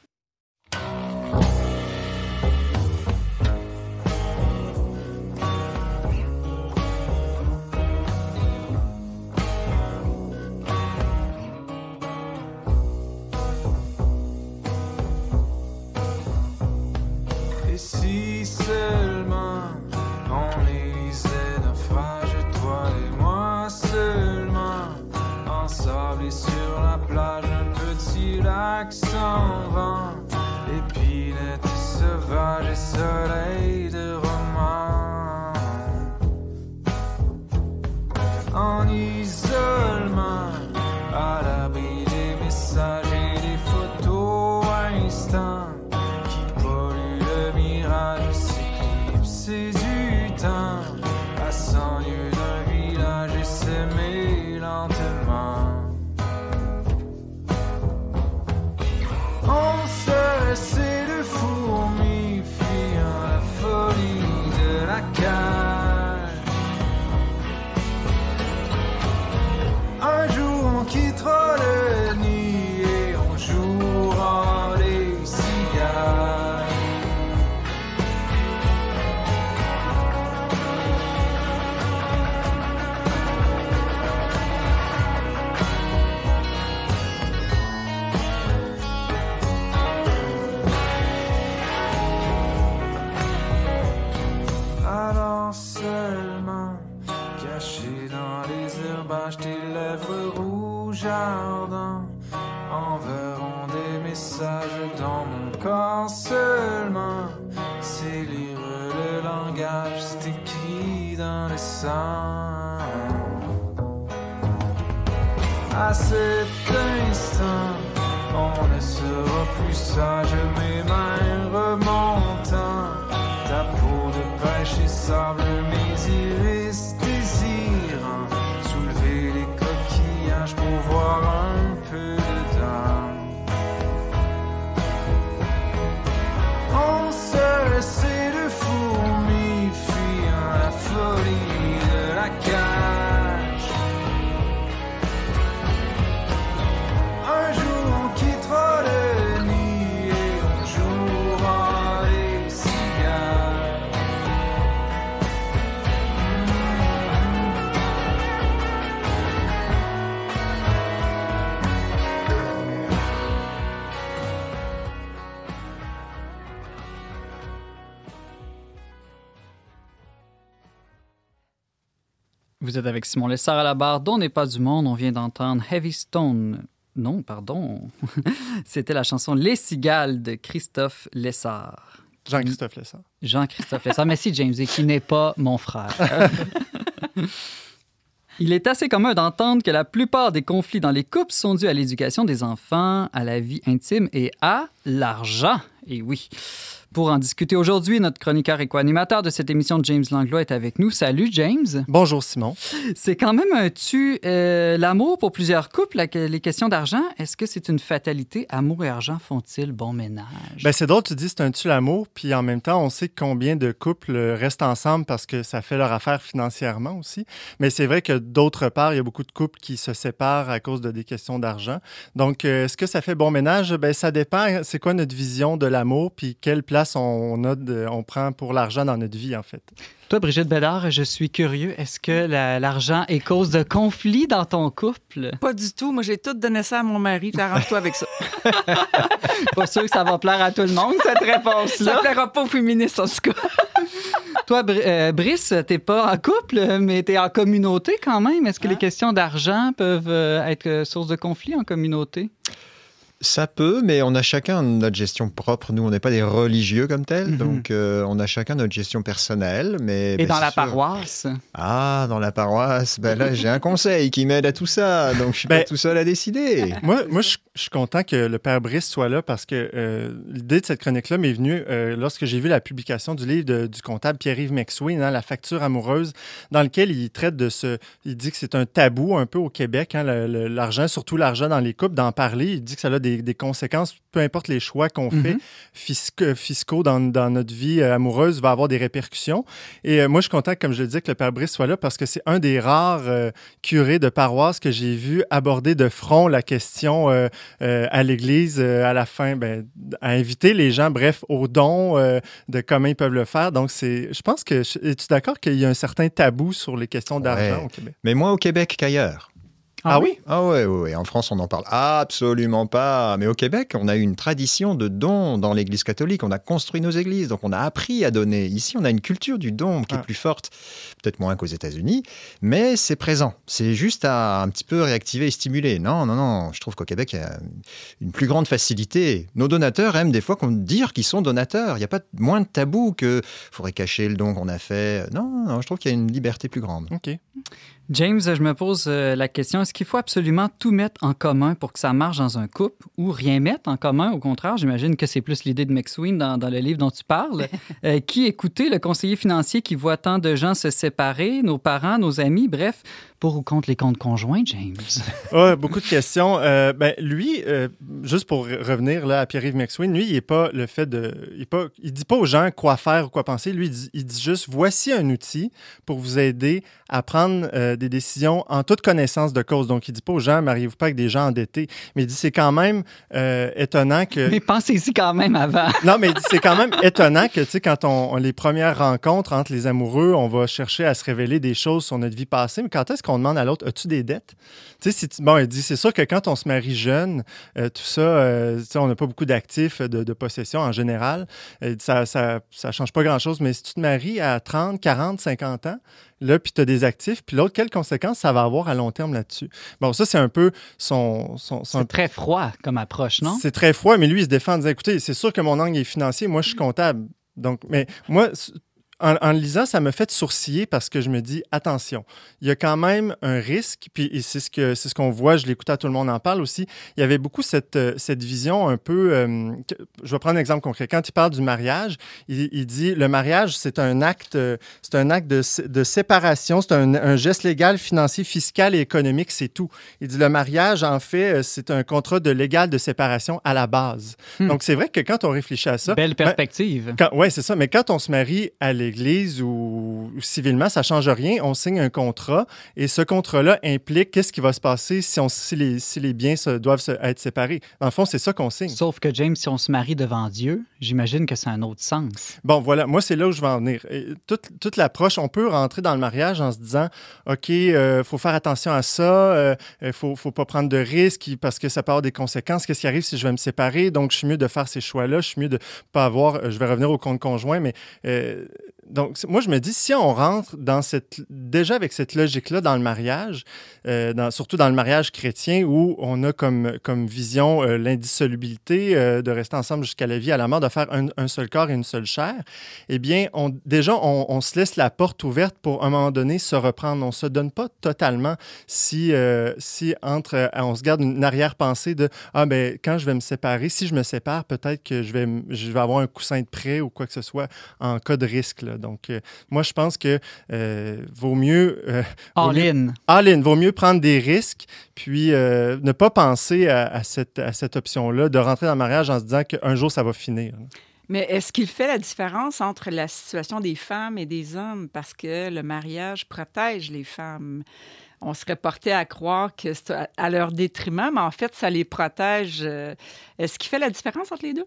À cet instant, on ne sera plus sage, mes mains remontant. Ta peau de pêche et sable, mes iris désirant. Soulever les coquillages pour voir Vous êtes avec Simon Lessard à la barre dont n'est pas du monde. On vient d'entendre Heavy Stone. Non, pardon. C'était la chanson Les Cigales de Christophe Lessard. Jean-Christophe Lessard. Jean-Christophe Lessard. Merci, James, et qui n'est pas mon frère. Il est assez commun d'entendre que la plupart des conflits dans les couples sont dus à l'éducation des enfants, à la vie intime et à l'argent. Et oui. Pour en discuter aujourd'hui, notre chroniqueur et co-animateur de cette émission, James Langlois, est avec nous. Salut, James. Bonjour, Simon. C'est quand même un tu. Euh, l'amour pour plusieurs couples, les questions d'argent, est-ce que c'est une fatalité? Amour et argent font-ils bon ménage? Ben, c'est drôle, tu dis c'est un tu l'amour, puis en même temps, on sait combien de couples restent ensemble parce que ça fait leur affaire financièrement aussi. Mais c'est vrai que d'autre part, il y a beaucoup de couples qui se séparent à cause de des questions d'argent. Donc, euh, est-ce que ça fait bon ménage? Ben, ça dépend. C'est quoi notre vision de l'amour, puis quelle place on, on prend pour l'argent dans notre vie, en fait. Toi, Brigitte Bédard, je suis curieux. Est-ce que l'argent est cause de conflit dans ton couple? Pas du tout. Moi, j'ai tout donné ça à mon mari. Arrange-toi avec ça. pas sûr que ça va plaire à tout le monde, cette réponse-là. Ça plaira pas aux féministes, en tout cas. Toi, euh, Brice, t'es pas en couple, mais t'es en communauté quand même. Est-ce que les hein? questions d'argent peuvent euh, être source de conflit en communauté? Ça peut, mais on a chacun notre gestion propre. Nous, on n'est pas des religieux comme tels, mhm. donc euh, on a chacun notre gestion personnelle. Mais, Et ben, dans la paroisse Ah, dans la paroisse, ben là, j'ai un conseil qui m'aide à tout ça, donc je suis pas ben, tout seul à décider. Moi, moi je, suis content que le père Brice soit là parce que euh, l'idée de cette chronique-là m'est venue euh, lorsque j'ai vu la publication du livre du comptable Pierre-Yves McSween, hein, La facture amoureuse, dans lequel il traite de ce. Il dit que c'est un tabou un peu au Québec, hein, l'argent, surtout l'argent dans les couples, d'en parler. Il dit que ça a des des, conséquences, peu importe les choix qu'on fait mhm. fiscaux dans, notre vie euh, amoureuse, va avoir des répercussions. Et euh, moi, je suis content, comme je le disais, que le Père Brice soit là parce que c'est un des rares euh, curés de paroisse que j'ai vu aborder de front la question à l'Église à la fin, ben, à inviter les gens, bref, au don de comment ils peuvent le faire. Donc, c'est, je pense que, es-tu d'accord qu'il y a un certain tabou sur les questions d'argent au Québec? Mais moins au Québec qu'ailleurs. Ah, ah oui Ah ouais, ouais, En France, on n'en parle absolument pas. Mais au Québec, on a eu une tradition de don dans l'Église catholique. On a construit nos églises, donc on a appris à donner. Ici, on a une culture du don qui est ah. plus forte, peut-être moins qu'aux États-Unis, mais c'est présent. C'est juste à un petit peu réactiver et stimuler. Non, non, non. Je trouve qu'au Québec, il y a une plus grande facilité. Nos donateurs aiment des fois qu'on dire qu'ils sont donateurs. Il n'y a pas moins de tabou que faudrait cacher le don qu'on a fait. Non, non, je trouve qu'il y a une liberté plus grande. OK. James, je me pose euh, la question, est-ce qu'il faut absolument tout mettre en commun pour que ça marche dans un couple ou rien mettre en commun? Au contraire, j'imagine que c'est plus l'idée de McSween dans, dans, le livre dont tu parles. Euh, qui écouter le conseiller financier qui voit tant de gens se séparer, nos parents, nos amis, bref, pour ou contre les comptes conjoints, James? Oui, beaucoup de questions. Euh, ben, lui, euh, juste pour revenir là, à Pierre-Yves McSween, lui, il n'est pas le fait de. Il ne dit pas aux gens quoi faire ou quoi penser. Lui, il dit, juste voici un outil pour vous aider à prendre euh, des décisions en toute connaissance de cause. Donc, il ne dit pas aux gens, mariez-vous pas avec des gens endettés. Mais il dit c'est quand même étonnant que. Mais pensez-y quand même avant. non, mais c'est quand même étonnant que, tu sais, quand on, les premières rencontres entre les amoureux, on va chercher à se révéler des choses sur notre vie passée. Mais quand est-ce qu'on demande à l'autre As-tu des dettes? Tu sais, bon, il dit c'est sûr que quand on se marie jeune, euh, tout ça, euh, on n'a pas beaucoup d'actifs de, de, possession en général. Euh, ça, ça, ça change pas grand-chose. Mais si tu te maries à 30, 40, 50 ans, là, puis tu as des actifs, puis l'autre, quelles conséquences ça va avoir à long terme là-dessus? Bon, ça, c'est un peu son... son, C'est très froid comme approche, non? C'est très froid, mais lui, il se défend en disant, écoutez, c'est sûr que mon angle est financier, moi, je suis comptable. Donc, mais moi, en, le lisant, ça me fait sourciller parce que je me dis attention, il y a quand même un risque, puis c'est ce c'est ce qu'on voit, je l'écoute à tout le monde en parle aussi. Il y avait beaucoup cette, euh, cette vision un peu. Euh, je vais prendre un exemple concret. Quand il parle du mariage, il, dit le mariage, c'est un acte, c'est un acte de, de séparation, c'est un, geste légal, financier, fiscal et économique, c'est tout. Il dit le mariage, en fait, euh, c'est un contrat de légal de séparation à la base. Hmm. Donc c'est vrai que quand on réfléchit à ça, belle ben, perspective. oui, c'est ça. Mais quand on se marie à l'Église ou, civilement, ça change rien. On signe un contrat et ce contrat-là implique qu'est-ce qui va se passer si, on, si, les, si les biens se, doivent être séparés. Dans le fond, c'est ça qu'on signe. Sauf que, James, si on se marie devant Dieu, j'imagine que c'est un autre sens. Bon, voilà. Moi, c'est là où je vais en venir. toute, toute l'approche, on peut rentrer dans le mariage en se disant, OK, il euh, faut faire attention à ça, il euh, ne euh, faut, faut, pas prendre de risques parce que ça peut avoir des conséquences. Qu'est-ce qui arrive si je vais me séparer? Donc, je suis mieux de faire ces choix-là. Je suis mieux de pas avoir, je vais revenir au compte conjoint, mais donc, moi, je me dis, si on rentre dans cette, déjà avec cette logique-là dans le mariage, euh, surtout dans le mariage chrétien où on a comme, comme vision euh, l'indissolubilité euh, de rester ensemble jusqu'à la vie, à la mort, de faire un, un, seul corps et une seule chair, eh bien, on, déjà, on, se laisse la porte ouverte pour, à un moment donné, se reprendre. On ne se donne pas totalement si, si entre, on se garde une arrière-pensée de, ah, ben, quand je vais me séparer, si je me sépare, peut-être que je vais, je vais avoir un coussin de prêt ou quoi que ce soit en cas de risque. Donc, euh, moi, je pense que euh, vaut mieux. Euh, all in. All in. Vaut mieux prendre des risques, puis euh, ne pas penser à, à cette, à cette option-là, de rentrer dans le mariage en se disant qu'un jour, ça va finir. Mais est-ce qu'il fait la différence entre la situation des femmes et des hommes? Parce que le mariage protège les femmes on serait porté à croire que c'est à leur détriment, mais en fait, ça les protège. Est-ce qu'il fait la différence entre les deux?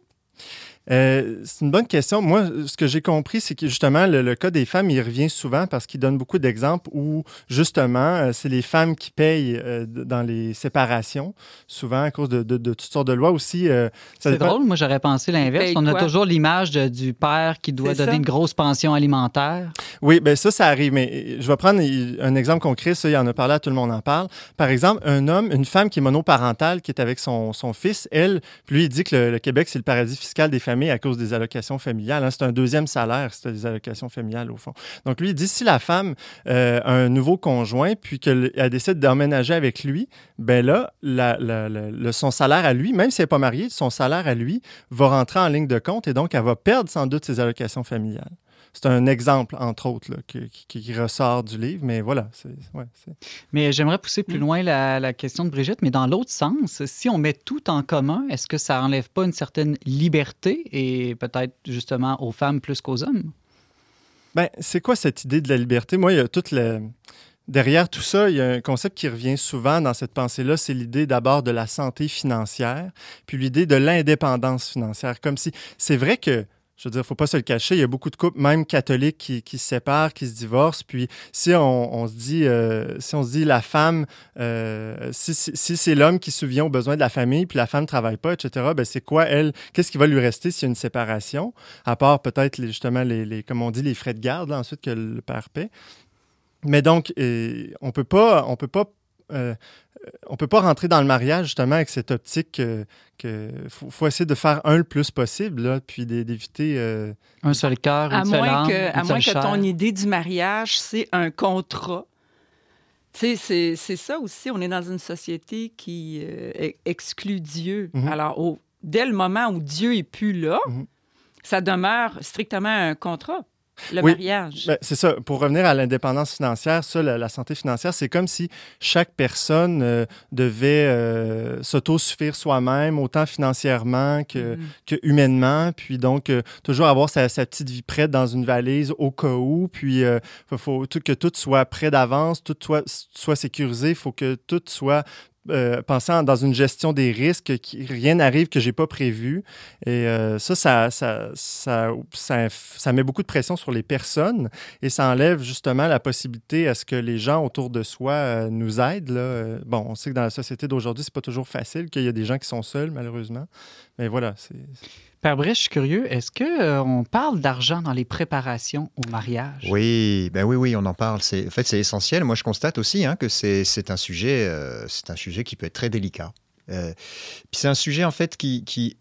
Euh, c'est une bonne question. Moi, ce que j'ai compris, c'est que justement, le, cas des femmes, il revient souvent parce qu'il donne beaucoup d'exemples où, justement, euh, c'est les femmes qui payent euh, dans les séparations, souvent à cause de, toutes sortes de lois aussi. c'est drôle, moi j'aurais pensé l'inverse. On a toujours l'image du père qui doit donner une grosse pension alimentaire. Oui, bien ça, ça arrive. Mais je vais prendre un exemple concret. Ça, il en a parlé, tout le monde en parle. Par exemple, un homme, une femme qui est monoparentale, qui est avec son, son fils, elle, lui, il dit que le, le Québec, c'est le paradis fiscal des familles à cause des allocations familiales. Hein. C'est un deuxième salaire, c'est des allocations familiales au fond. Donc lui, il dit si la femme euh, a un nouveau conjoint puis qu'elle décide d'emménager avec lui, ben là, son salaire à lui, même si elle n'est pas mariée, son salaire à lui va rentrer en ligne de compte et donc elle va perdre sans doute ses allocations familiales. C'est un exemple, entre autres, qui, ressort du livre, mais voilà. mais j'aimerais pousser plus mm. loin la, question de Brigitte, mais dans l'autre sens, si on met tout en commun, est-ce que ça enlève pas une certaine liberté et peut-être justement aux femmes plus qu'aux hommes? Ben, c'est quoi cette idée de la liberté? Moi, il y a toute la... Derrière tout ça, il y a un concept qui revient souvent dans cette pensée-là, c'est l'idée d'abord de la santé financière, puis l'idée de l'indépendance financière. Comme si c'est vrai que je veux dire, faut pas se le cacher. Il y a beaucoup de couples, même catholiques, qui, qui se séparent, qui se divorcent. Puis si on, se dit, euh, si on se dit la femme, euh, si, si, c'est l'homme qui souvient aux besoins de la famille, puis la femme travaille pas, etc., ben c'est quoi, elle, qu'est-ce qui va lui rester s'il y a une séparation? À part peut-être justement, les, comme on dit, les frais de garde, ensuite que le père paie. Mais donc, on peut pas, on peut pas euh, on peut pas rentrer dans le mariage justement avec cette optique qu'il que faut, essayer de faire un le plus possible, là, puis d'éviter. Euh, un seul cœur, une seule âme, que, À moins que ton idée du mariage, c'est un contrat. Tu sais, c'est ça aussi. On est dans une société qui euh, exclut Dieu. Mhm. Alors, dès le moment où Dieu est plus là, mhm. ça demeure strictement un contrat le mariage. Ben, c'est ça. Pour revenir à l'indépendance financière, ça, la, santé financière, c'est comme si chaque personne euh, devait euh, s'autosuffire soi-même, autant financièrement que, mm. que humainement. Puis donc, euh, toujours avoir sa, petite vie prête dans une valise au cas où. Puis, il faut, que tout soit prêt d'avance, tout soit, soit sécurisé. Il faut que tout soit euh, pensant dans une gestion des risques, qui, rien n'arrive que j'ai pas prévu. Et euh, ça, ça, ça, ça, ça, met beaucoup de pression sur les personnes et ça enlève justement la possibilité à ce que les gens autour de soi euh, nous aident. Là. Bon, on sait que dans la société d'aujourd'hui, c'est pas toujours facile, qu'il y a des gens qui sont seuls, malheureusement. Mais voilà, c'est... Père Brice, je suis curieux, est-ce qu'on parle d'argent dans les préparations au mariage? Oui, ben oui, oui, on en parle. C'est, en fait, c'est essentiel. Moi, je constate aussi hein, que c'est, un sujet, c'est un sujet qui peut être très délicat. Euh, puis c'est un sujet en fait qui,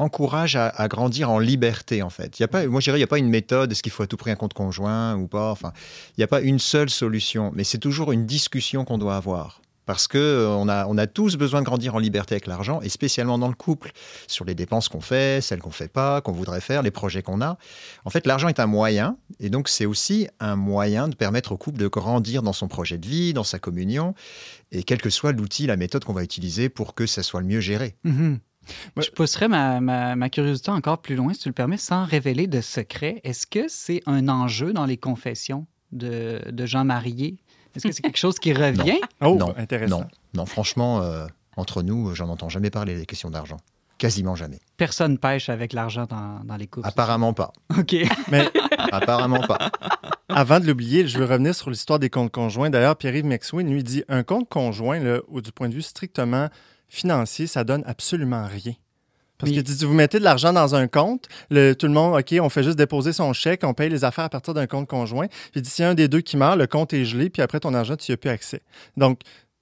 encourage à, grandir en liberté en fait. Il moi je dirais il n'y a pas une méthode. Est-ce qu'il faut à tout prix un compte conjoint ou pas? Enfin, il n'y a pas une seule solution, mais c'est toujours une discussion qu'on doit avoir parce que euh, on a, on a tous besoin de grandir en liberté avec l'argent, et spécialement dans le couple, sur les dépenses qu'on fait, celles qu'on fait pas, qu'on voudrait faire, les projets qu'on a. En fait, l'argent est un moyen, et donc c'est aussi un moyen de permettre au couple de grandir dans son projet de vie, dans sa communion, et quel que soit l'outil, la méthode qu'on va utiliser pour que ça soit le mieux géré. Mm-hmm. Je pousserais ma, ma, curiosité encore plus loin, si tu le permets, sans révéler de secret. Est-ce que c'est un enjeu dans les confessions de, de gens mariés est-ce que c'est quelque chose qui revient? Non. Oh, intéressant. Non, franchement, euh, entre nous, j'en entends jamais parler des questions d'argent. Quasiment jamais. Personne pêche avec l'argent dans, dans, les couples. Apparemment pas. OK. Mais apparemment pas. Avant de l'oublier, je veux revenir sur l'histoire des comptes conjoints. D'ailleurs, Pierre-Yves McSween lui dit un compte conjoint, là, ou du point de vue strictement financier, ça donne absolument rien. Parce que si vous mettez de l'argent dans un compte, le, tout le monde, OK, on fait juste déposer son chèque, on paye les affaires à partir d'un compte conjoint. Puis s'il y a un des deux qui meurt, le compte est gelé, puis après ton argent, tu n'y as plus accès. Donc,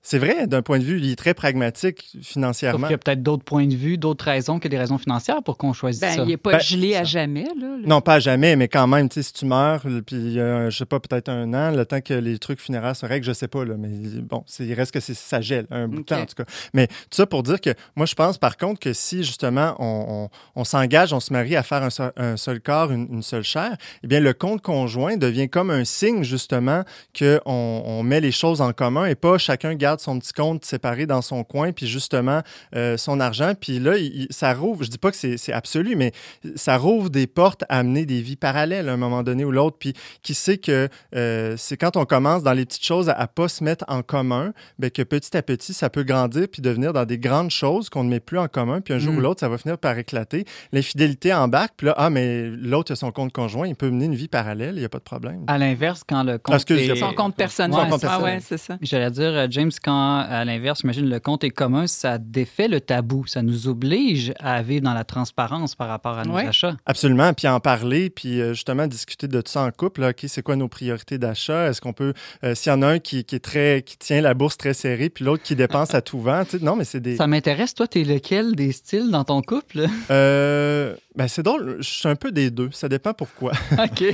c'est vrai, d'un point de vue, il est très pragmatique Sauf financièrement. qu'il y a peut-être d'autres points de vue, d'autres raisons que des raisons financières pour qu'on choisisse Ben, ça. il n'est pas Ben, gelé à jamais. Là, le- Non, pas à jamais, mais quand même, si tu meurs, puis il y a, je sais pas, peut-être un an, le temps que les trucs funéraires se règlent, je sais pas, là, mais bon, il reste que c'est- ça gèle un bout de temps, en tout cas. Mais tout ça pour dire que moi, je pense par contre que si justement on, on- on s'engage, on se marie à faire un seul, un seul corps, une, une seule chair, eh bien, le compte conjoint devient comme un signe, justement, qu'on on met les choses en commun et pas chacun garde son petit compte séparé dans son coin, puis justement, euh, son argent. Puis là, il- ça rouvre, je dis pas que c'est c'est absolu, mais ça rouvre des portes à amener des vies parallèles à un moment donné ou l'autre. Puis qui sait que euh, c'est quand on commence dans les petites choses à ne pas se mettre en commun, bien, que petit à petit, ça peut grandir puis devenir dans des grandes choses qu'on ne met plus en commun. Puis un jour Mm. ou l'autre, ça va finir par éclater. L'infidélité embarque. Puis là, ah, mais l'autre a son compte conjoint, il peut mener une vie parallèle, il n'y a pas de problème. À l'inverse, quand le compte Excuse, est... Son compte personnel. Ah ouais, c'est ça. J'allais dire, euh, James, quand à l'inverse, j'imagine le compte est commun, ça défait le tabou. Ça nous oblige à vivre dans la transparence par rapport à nos Ouais. achats. Absolument, puis en parler, puis euh, justement discuter de ça en couple. là. OK, c'est quoi nos priorités d'achat? Est-ce qu'on peut, euh, s'il y en a un qui, qui est très, qui tient la bourse très serrée, puis l'autre qui dépense à tout vent, tu sais, non, mais c'est des... Ça m'intéresse, toi, t'es lequel des styles dans ton couple? Euh, ben c'est drôle, je suis un peu des deux, ça dépend pourquoi. OK.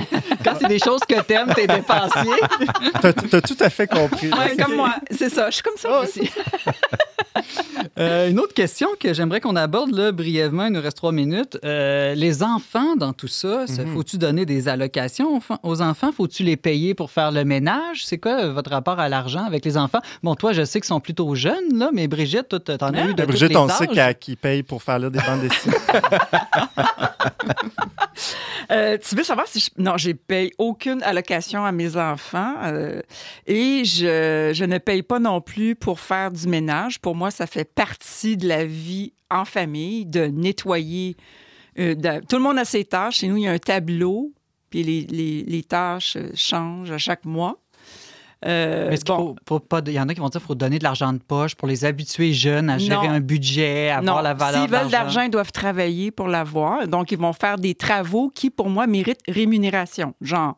Quand c'est des choses que t'aimes, t'es dépensier. T'as as tout à fait compris. Ouais, comme moi. C'est ça. Je suis comme ça aussi. Euh, une autre question que j'aimerais qu'on aborde là, brièvement, il nous reste trois minutes. Euh, les enfants dans tout ça, ça- Mhm. faut-tu donner des allocations aux fa- aux enfants? Faut-tu les payer pour faire le ménage? C'est quoi euh, votre rapport à l'argent avec les enfants? Bon, toi, je sais qu'ils sont plutôt jeunes, là, mais Brigitte, toi, t'en as eu de tous Brigitte, les on sait qu'elle- paye pour faire lire des bandes dessinées. Euh, tu veux savoir si je... Non, je paye aucune allocation à mes enfants euh, et je, je ne paye pas non plus pour faire du ménage. Pour moi, ça fait partie de la vie en famille, de nettoyer. euh, Tout le monde a ses tâches. Chez nous, il y a un tableau, puis les, les- tâches changent à chaque mois. Euh, Mais est-ce qu'il bon, faut, faut pas. Il y en a qui vont dire qu'il faut donner de l'argent de poche pour les habituer jeunes à gérer Non. un budget, à avoir Non, la valeur s'ils veulent de l'argent, ils doivent travailler pour l'avoir. Donc, ils vont faire des travaux qui, pour moi, méritent rémunération, genre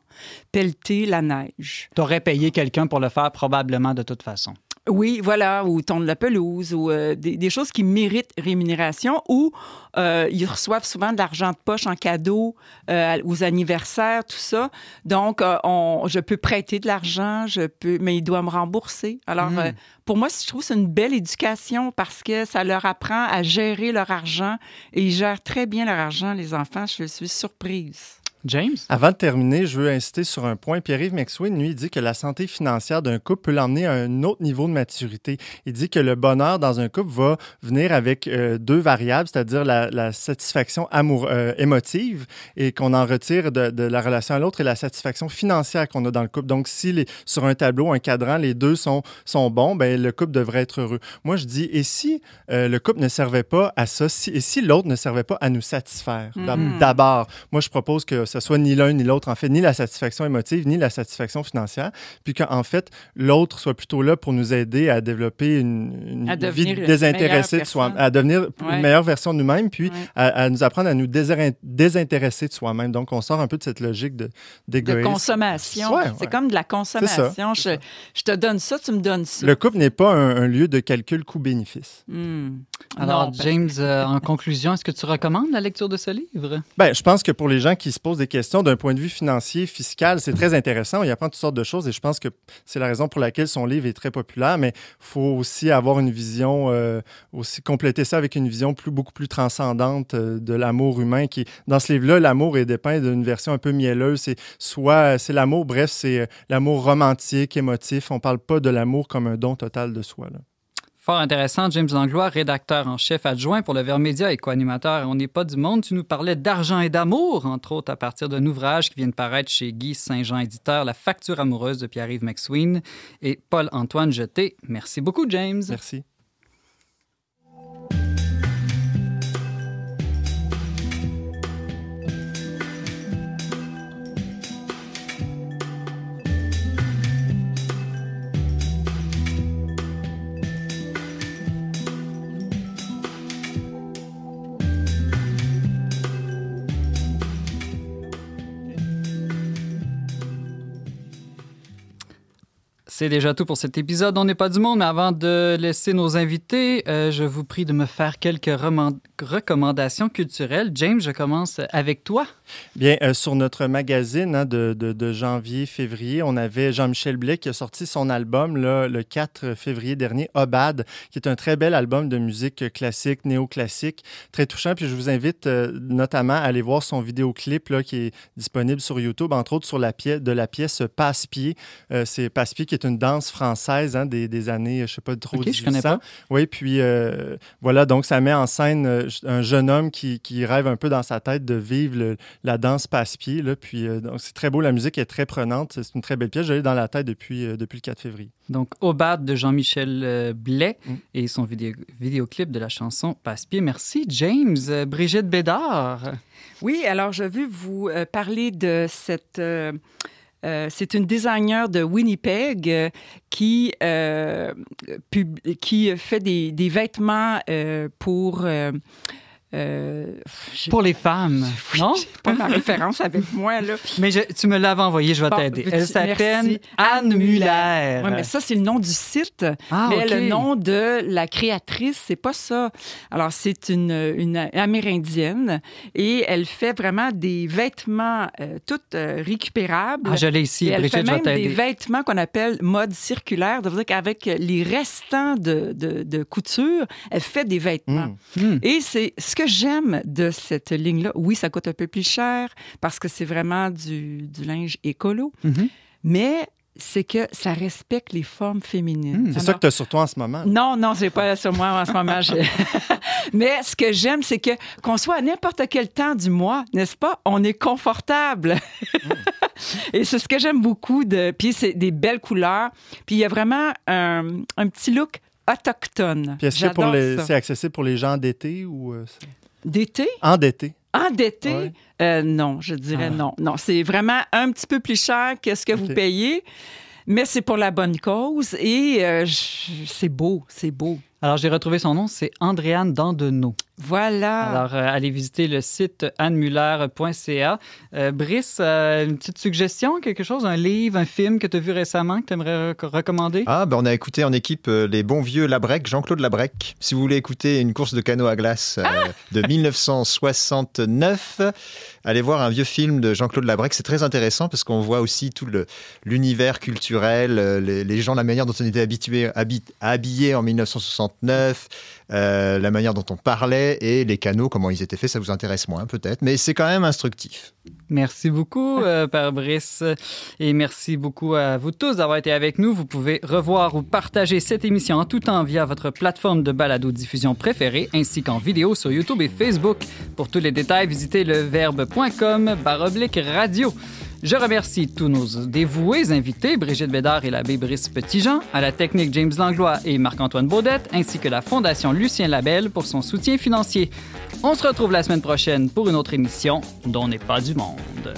pelleter la neige. T'aurais payé quelqu'un pour le faire probablement de toute façon. Oui, voilà, ou tondre la pelouse, ou euh, des, des choses qui méritent rémunération, ou euh, ils reçoivent souvent de l'argent de poche en cadeau euh, aux anniversaires, tout ça. Donc, euh, on, je peux prêter de l'argent, je peux, mais ils doivent me rembourser. Alors, Mm. euh, pour moi, je trouve que c'est une belle éducation parce que ça leur apprend à gérer leur argent et ils gèrent très bien leur argent, les enfants. Je suis surprise. James? Avant de terminer, je veux insister sur un point. Pierre-Yves McSween, lui, dit que la santé financière d'un couple peut l'emmener à un autre niveau de maturité. Il dit que le bonheur dans un couple va venir avec euh, deux variables, c'est-à-dire la, la satisfaction amour, euh, émotive et qu'on en retire de, de la relation à l'autre et la satisfaction financière qu'on a dans le couple. Donc, si les, sur un tableau, un cadran, les deux sont, sont bons, ben, le couple devrait être heureux. Moi, je dis, et si euh, le couple ne servait pas à ça, si, et si l'autre ne servait pas à nous satisfaire Mhm. d'abord, moi, je propose que ce soit ni l'un ni l'autre, en fait, ni la satisfaction émotive, ni la satisfaction financière, puis qu'en fait, l'autre soit plutôt là pour nous aider à développer une, une À vie désintéressée de meilleure soi, à devenir Ouais. une meilleure version de nous-mêmes, puis Ouais. à, à nous apprendre à nous désin- désintéresser de soi-même. Donc, on sort un peu de cette logique de- De d'égoïsme. consommation. Ouais, C'est comme de la consommation. Ça. Je, je te donne ça, tu me donnes ça. Le couple n'est pas un, un lieu de calcul coût-bénéfice. Hmm. Alors, Non, ben- James, euh, en conclusion, est-ce que tu recommandes la lecture de ce livre? Ben, je pense que pour les gens qui se posent des questions d'un point de vue financier, fiscal, c'est très intéressant. Il apprend toutes sortes de choses et je pense que c'est la raison pour laquelle son livre est très populaire. Mais il faut aussi avoir une vision, euh, aussi compléter ça avec une vision beaucoup plus transcendante euh, de l'amour humain. Qui, dans ce livre-là, l'amour est dépeint d'une version un peu mielleuse. C'est soit c'est l'amour, bref, c'est euh, l'amour romantique, émotif. On parle pas de l'amour comme un don total de soi. Fort intéressant, James Langlois, rédacteur en chef adjoint pour le Verbe Média et co-animateur On n'est pas du monde. Tu nous parlais d'argent et d'amour, entre autres à partir d'un ouvrage qui vient de paraître chez Guy Saint-Jean éditeur, La facture amoureuse de Pierre-Yves McSween et Paul-Antoine Jeté. Merci beaucoup, James. Merci. C'est déjà tout pour cet épisode. On n'est pas du monde, mais avant de laisser nos invités, euh, je vous prie de me faire quelques recommandations culturelles. James, je commence avec toi. Bien, euh, sur notre magazine hein, de, de, janvier-février, on avait Jean-Michel Blais qui a sorti son album là, le 4 février dernier, Obad, qui est un très bel album de musique classique, néoclassique, très touchant. Puis je vous invite euh, notamment à aller voir son vidéoclip là, qui est disponible sur YouTube, entre autres sur la pièce, de la pièce Passe-Pied. C'est Passe-Pied qui est une danse française hein, des, des, années, je ne sais pas trop, okay, 1800. Je connais pas. Oui, puis euh, voilà, donc ça met en scène euh, un jeune homme qui, qui, rêve un peu dans sa tête de vivre le, la danse passe-pied. Puis euh, donc c'est très beau, la musique est très prenante, c'est une très belle pièce. Je l'ai dans la tête depuis, depuis le 4 février. Donc Obad de Jean-Michel Blais mm. et son vidéo, vidéoclip de la chanson Passe-pied. Merci, James. Brigitte Bédard. Oui, alors je veux vous parler de cette euh, c'est une designer de Winnipeg euh, qui, euh, qui fait des, des vêtements pour euh, pour les femmes, non? pas ma référence avec moi, là. Mais tu me l'avais envoyé, je vais t'aider. Elle s'appelle Anne Muller. Oui, mais ça, c'est le nom du site. Ah, mais le nom de la créatrice, c'est pas ça. Alors, c'est une, une, Amérindienne et elle fait vraiment des vêtements euh, tout euh, récupérables. Ah, je l'ai ici, elle Brigitte, fait même des vêtements qu'on appelle mode circulaire. Ça veut dire qu'avec les restants de, de, de, couture, elle fait des vêtements. Mmh. Et c'est ce que j'aime de cette ligne-là, oui, ça coûte un peu plus cher parce que c'est vraiment du, linge écolo, mm-hmm. mais c'est que ça respecte les formes féminines. Hmm, c'est ça que tu as sur toi en ce moment. Non, non, c'est pas sur moi en ce moment. Mais ce que j'aime, c'est que qu'on soit à n'importe quel temps du mois, n'est-ce pas, on est confortable. Hmm. Et c'est ce que j'aime beaucoup. De... Puis c'est des belles couleurs. Puis il y a vraiment un, un petit look autochtone. Puis est-ce que c'est accessible pour les gens d'été ou... Euh, d'été? Endetté. Endetté? Euh, non, je dirais ah. non. Non, c'est vraiment un petit peu plus cher que ce que vous payez, mais c'est pour la bonne cause et euh, c'est beau, c'est beau. Alors, j'ai retrouvé son nom, c'est Andréane Dandenot. Voilà. Alors, euh, allez visiter le site annemuller.ca. Euh, Brice, euh, une petite suggestion, quelque chose, un livre, un film que tu as vu récemment que tu aimerais recommander? Ah, ben on a écouté en équipe les bons vieux Labrec, Jean-Claude Labrec. Si vous voulez écouter une course de canot à glace ah! de 1969, allez voir un vieux film de Jean-Claude Labrec. C'est très intéressant parce qu'on voit aussi tout l'univers culturel, les, gens, la manière dont on était habitué, habillés en 1969, euh, la manière dont on parlait et les canaux, comment ils étaient faits, ça vous intéresse moins peut-être, mais c'est quand même instructif. Merci beaucoup, euh, Père Brice, et merci beaucoup à vous tous d'avoir été avec nous. Vous pouvez revoir ou partager cette émission en tout temps via votre plateforme de balado-diffusion préférée, ainsi qu'en vidéo sur YouTube et Facebook. Pour tous les détails, visitez leverbe.com baroblique radio. Je remercie tous nos dévoués invités, Brigitte Bédard et l'abbé Brice Petitjean, à la technique James Langlois et Marc-Antoine Baudette, ainsi que la Fondation Lucien Labelle pour son soutien financier. On se retrouve la semaine prochaine pour une autre émission dont n'est pas du monde.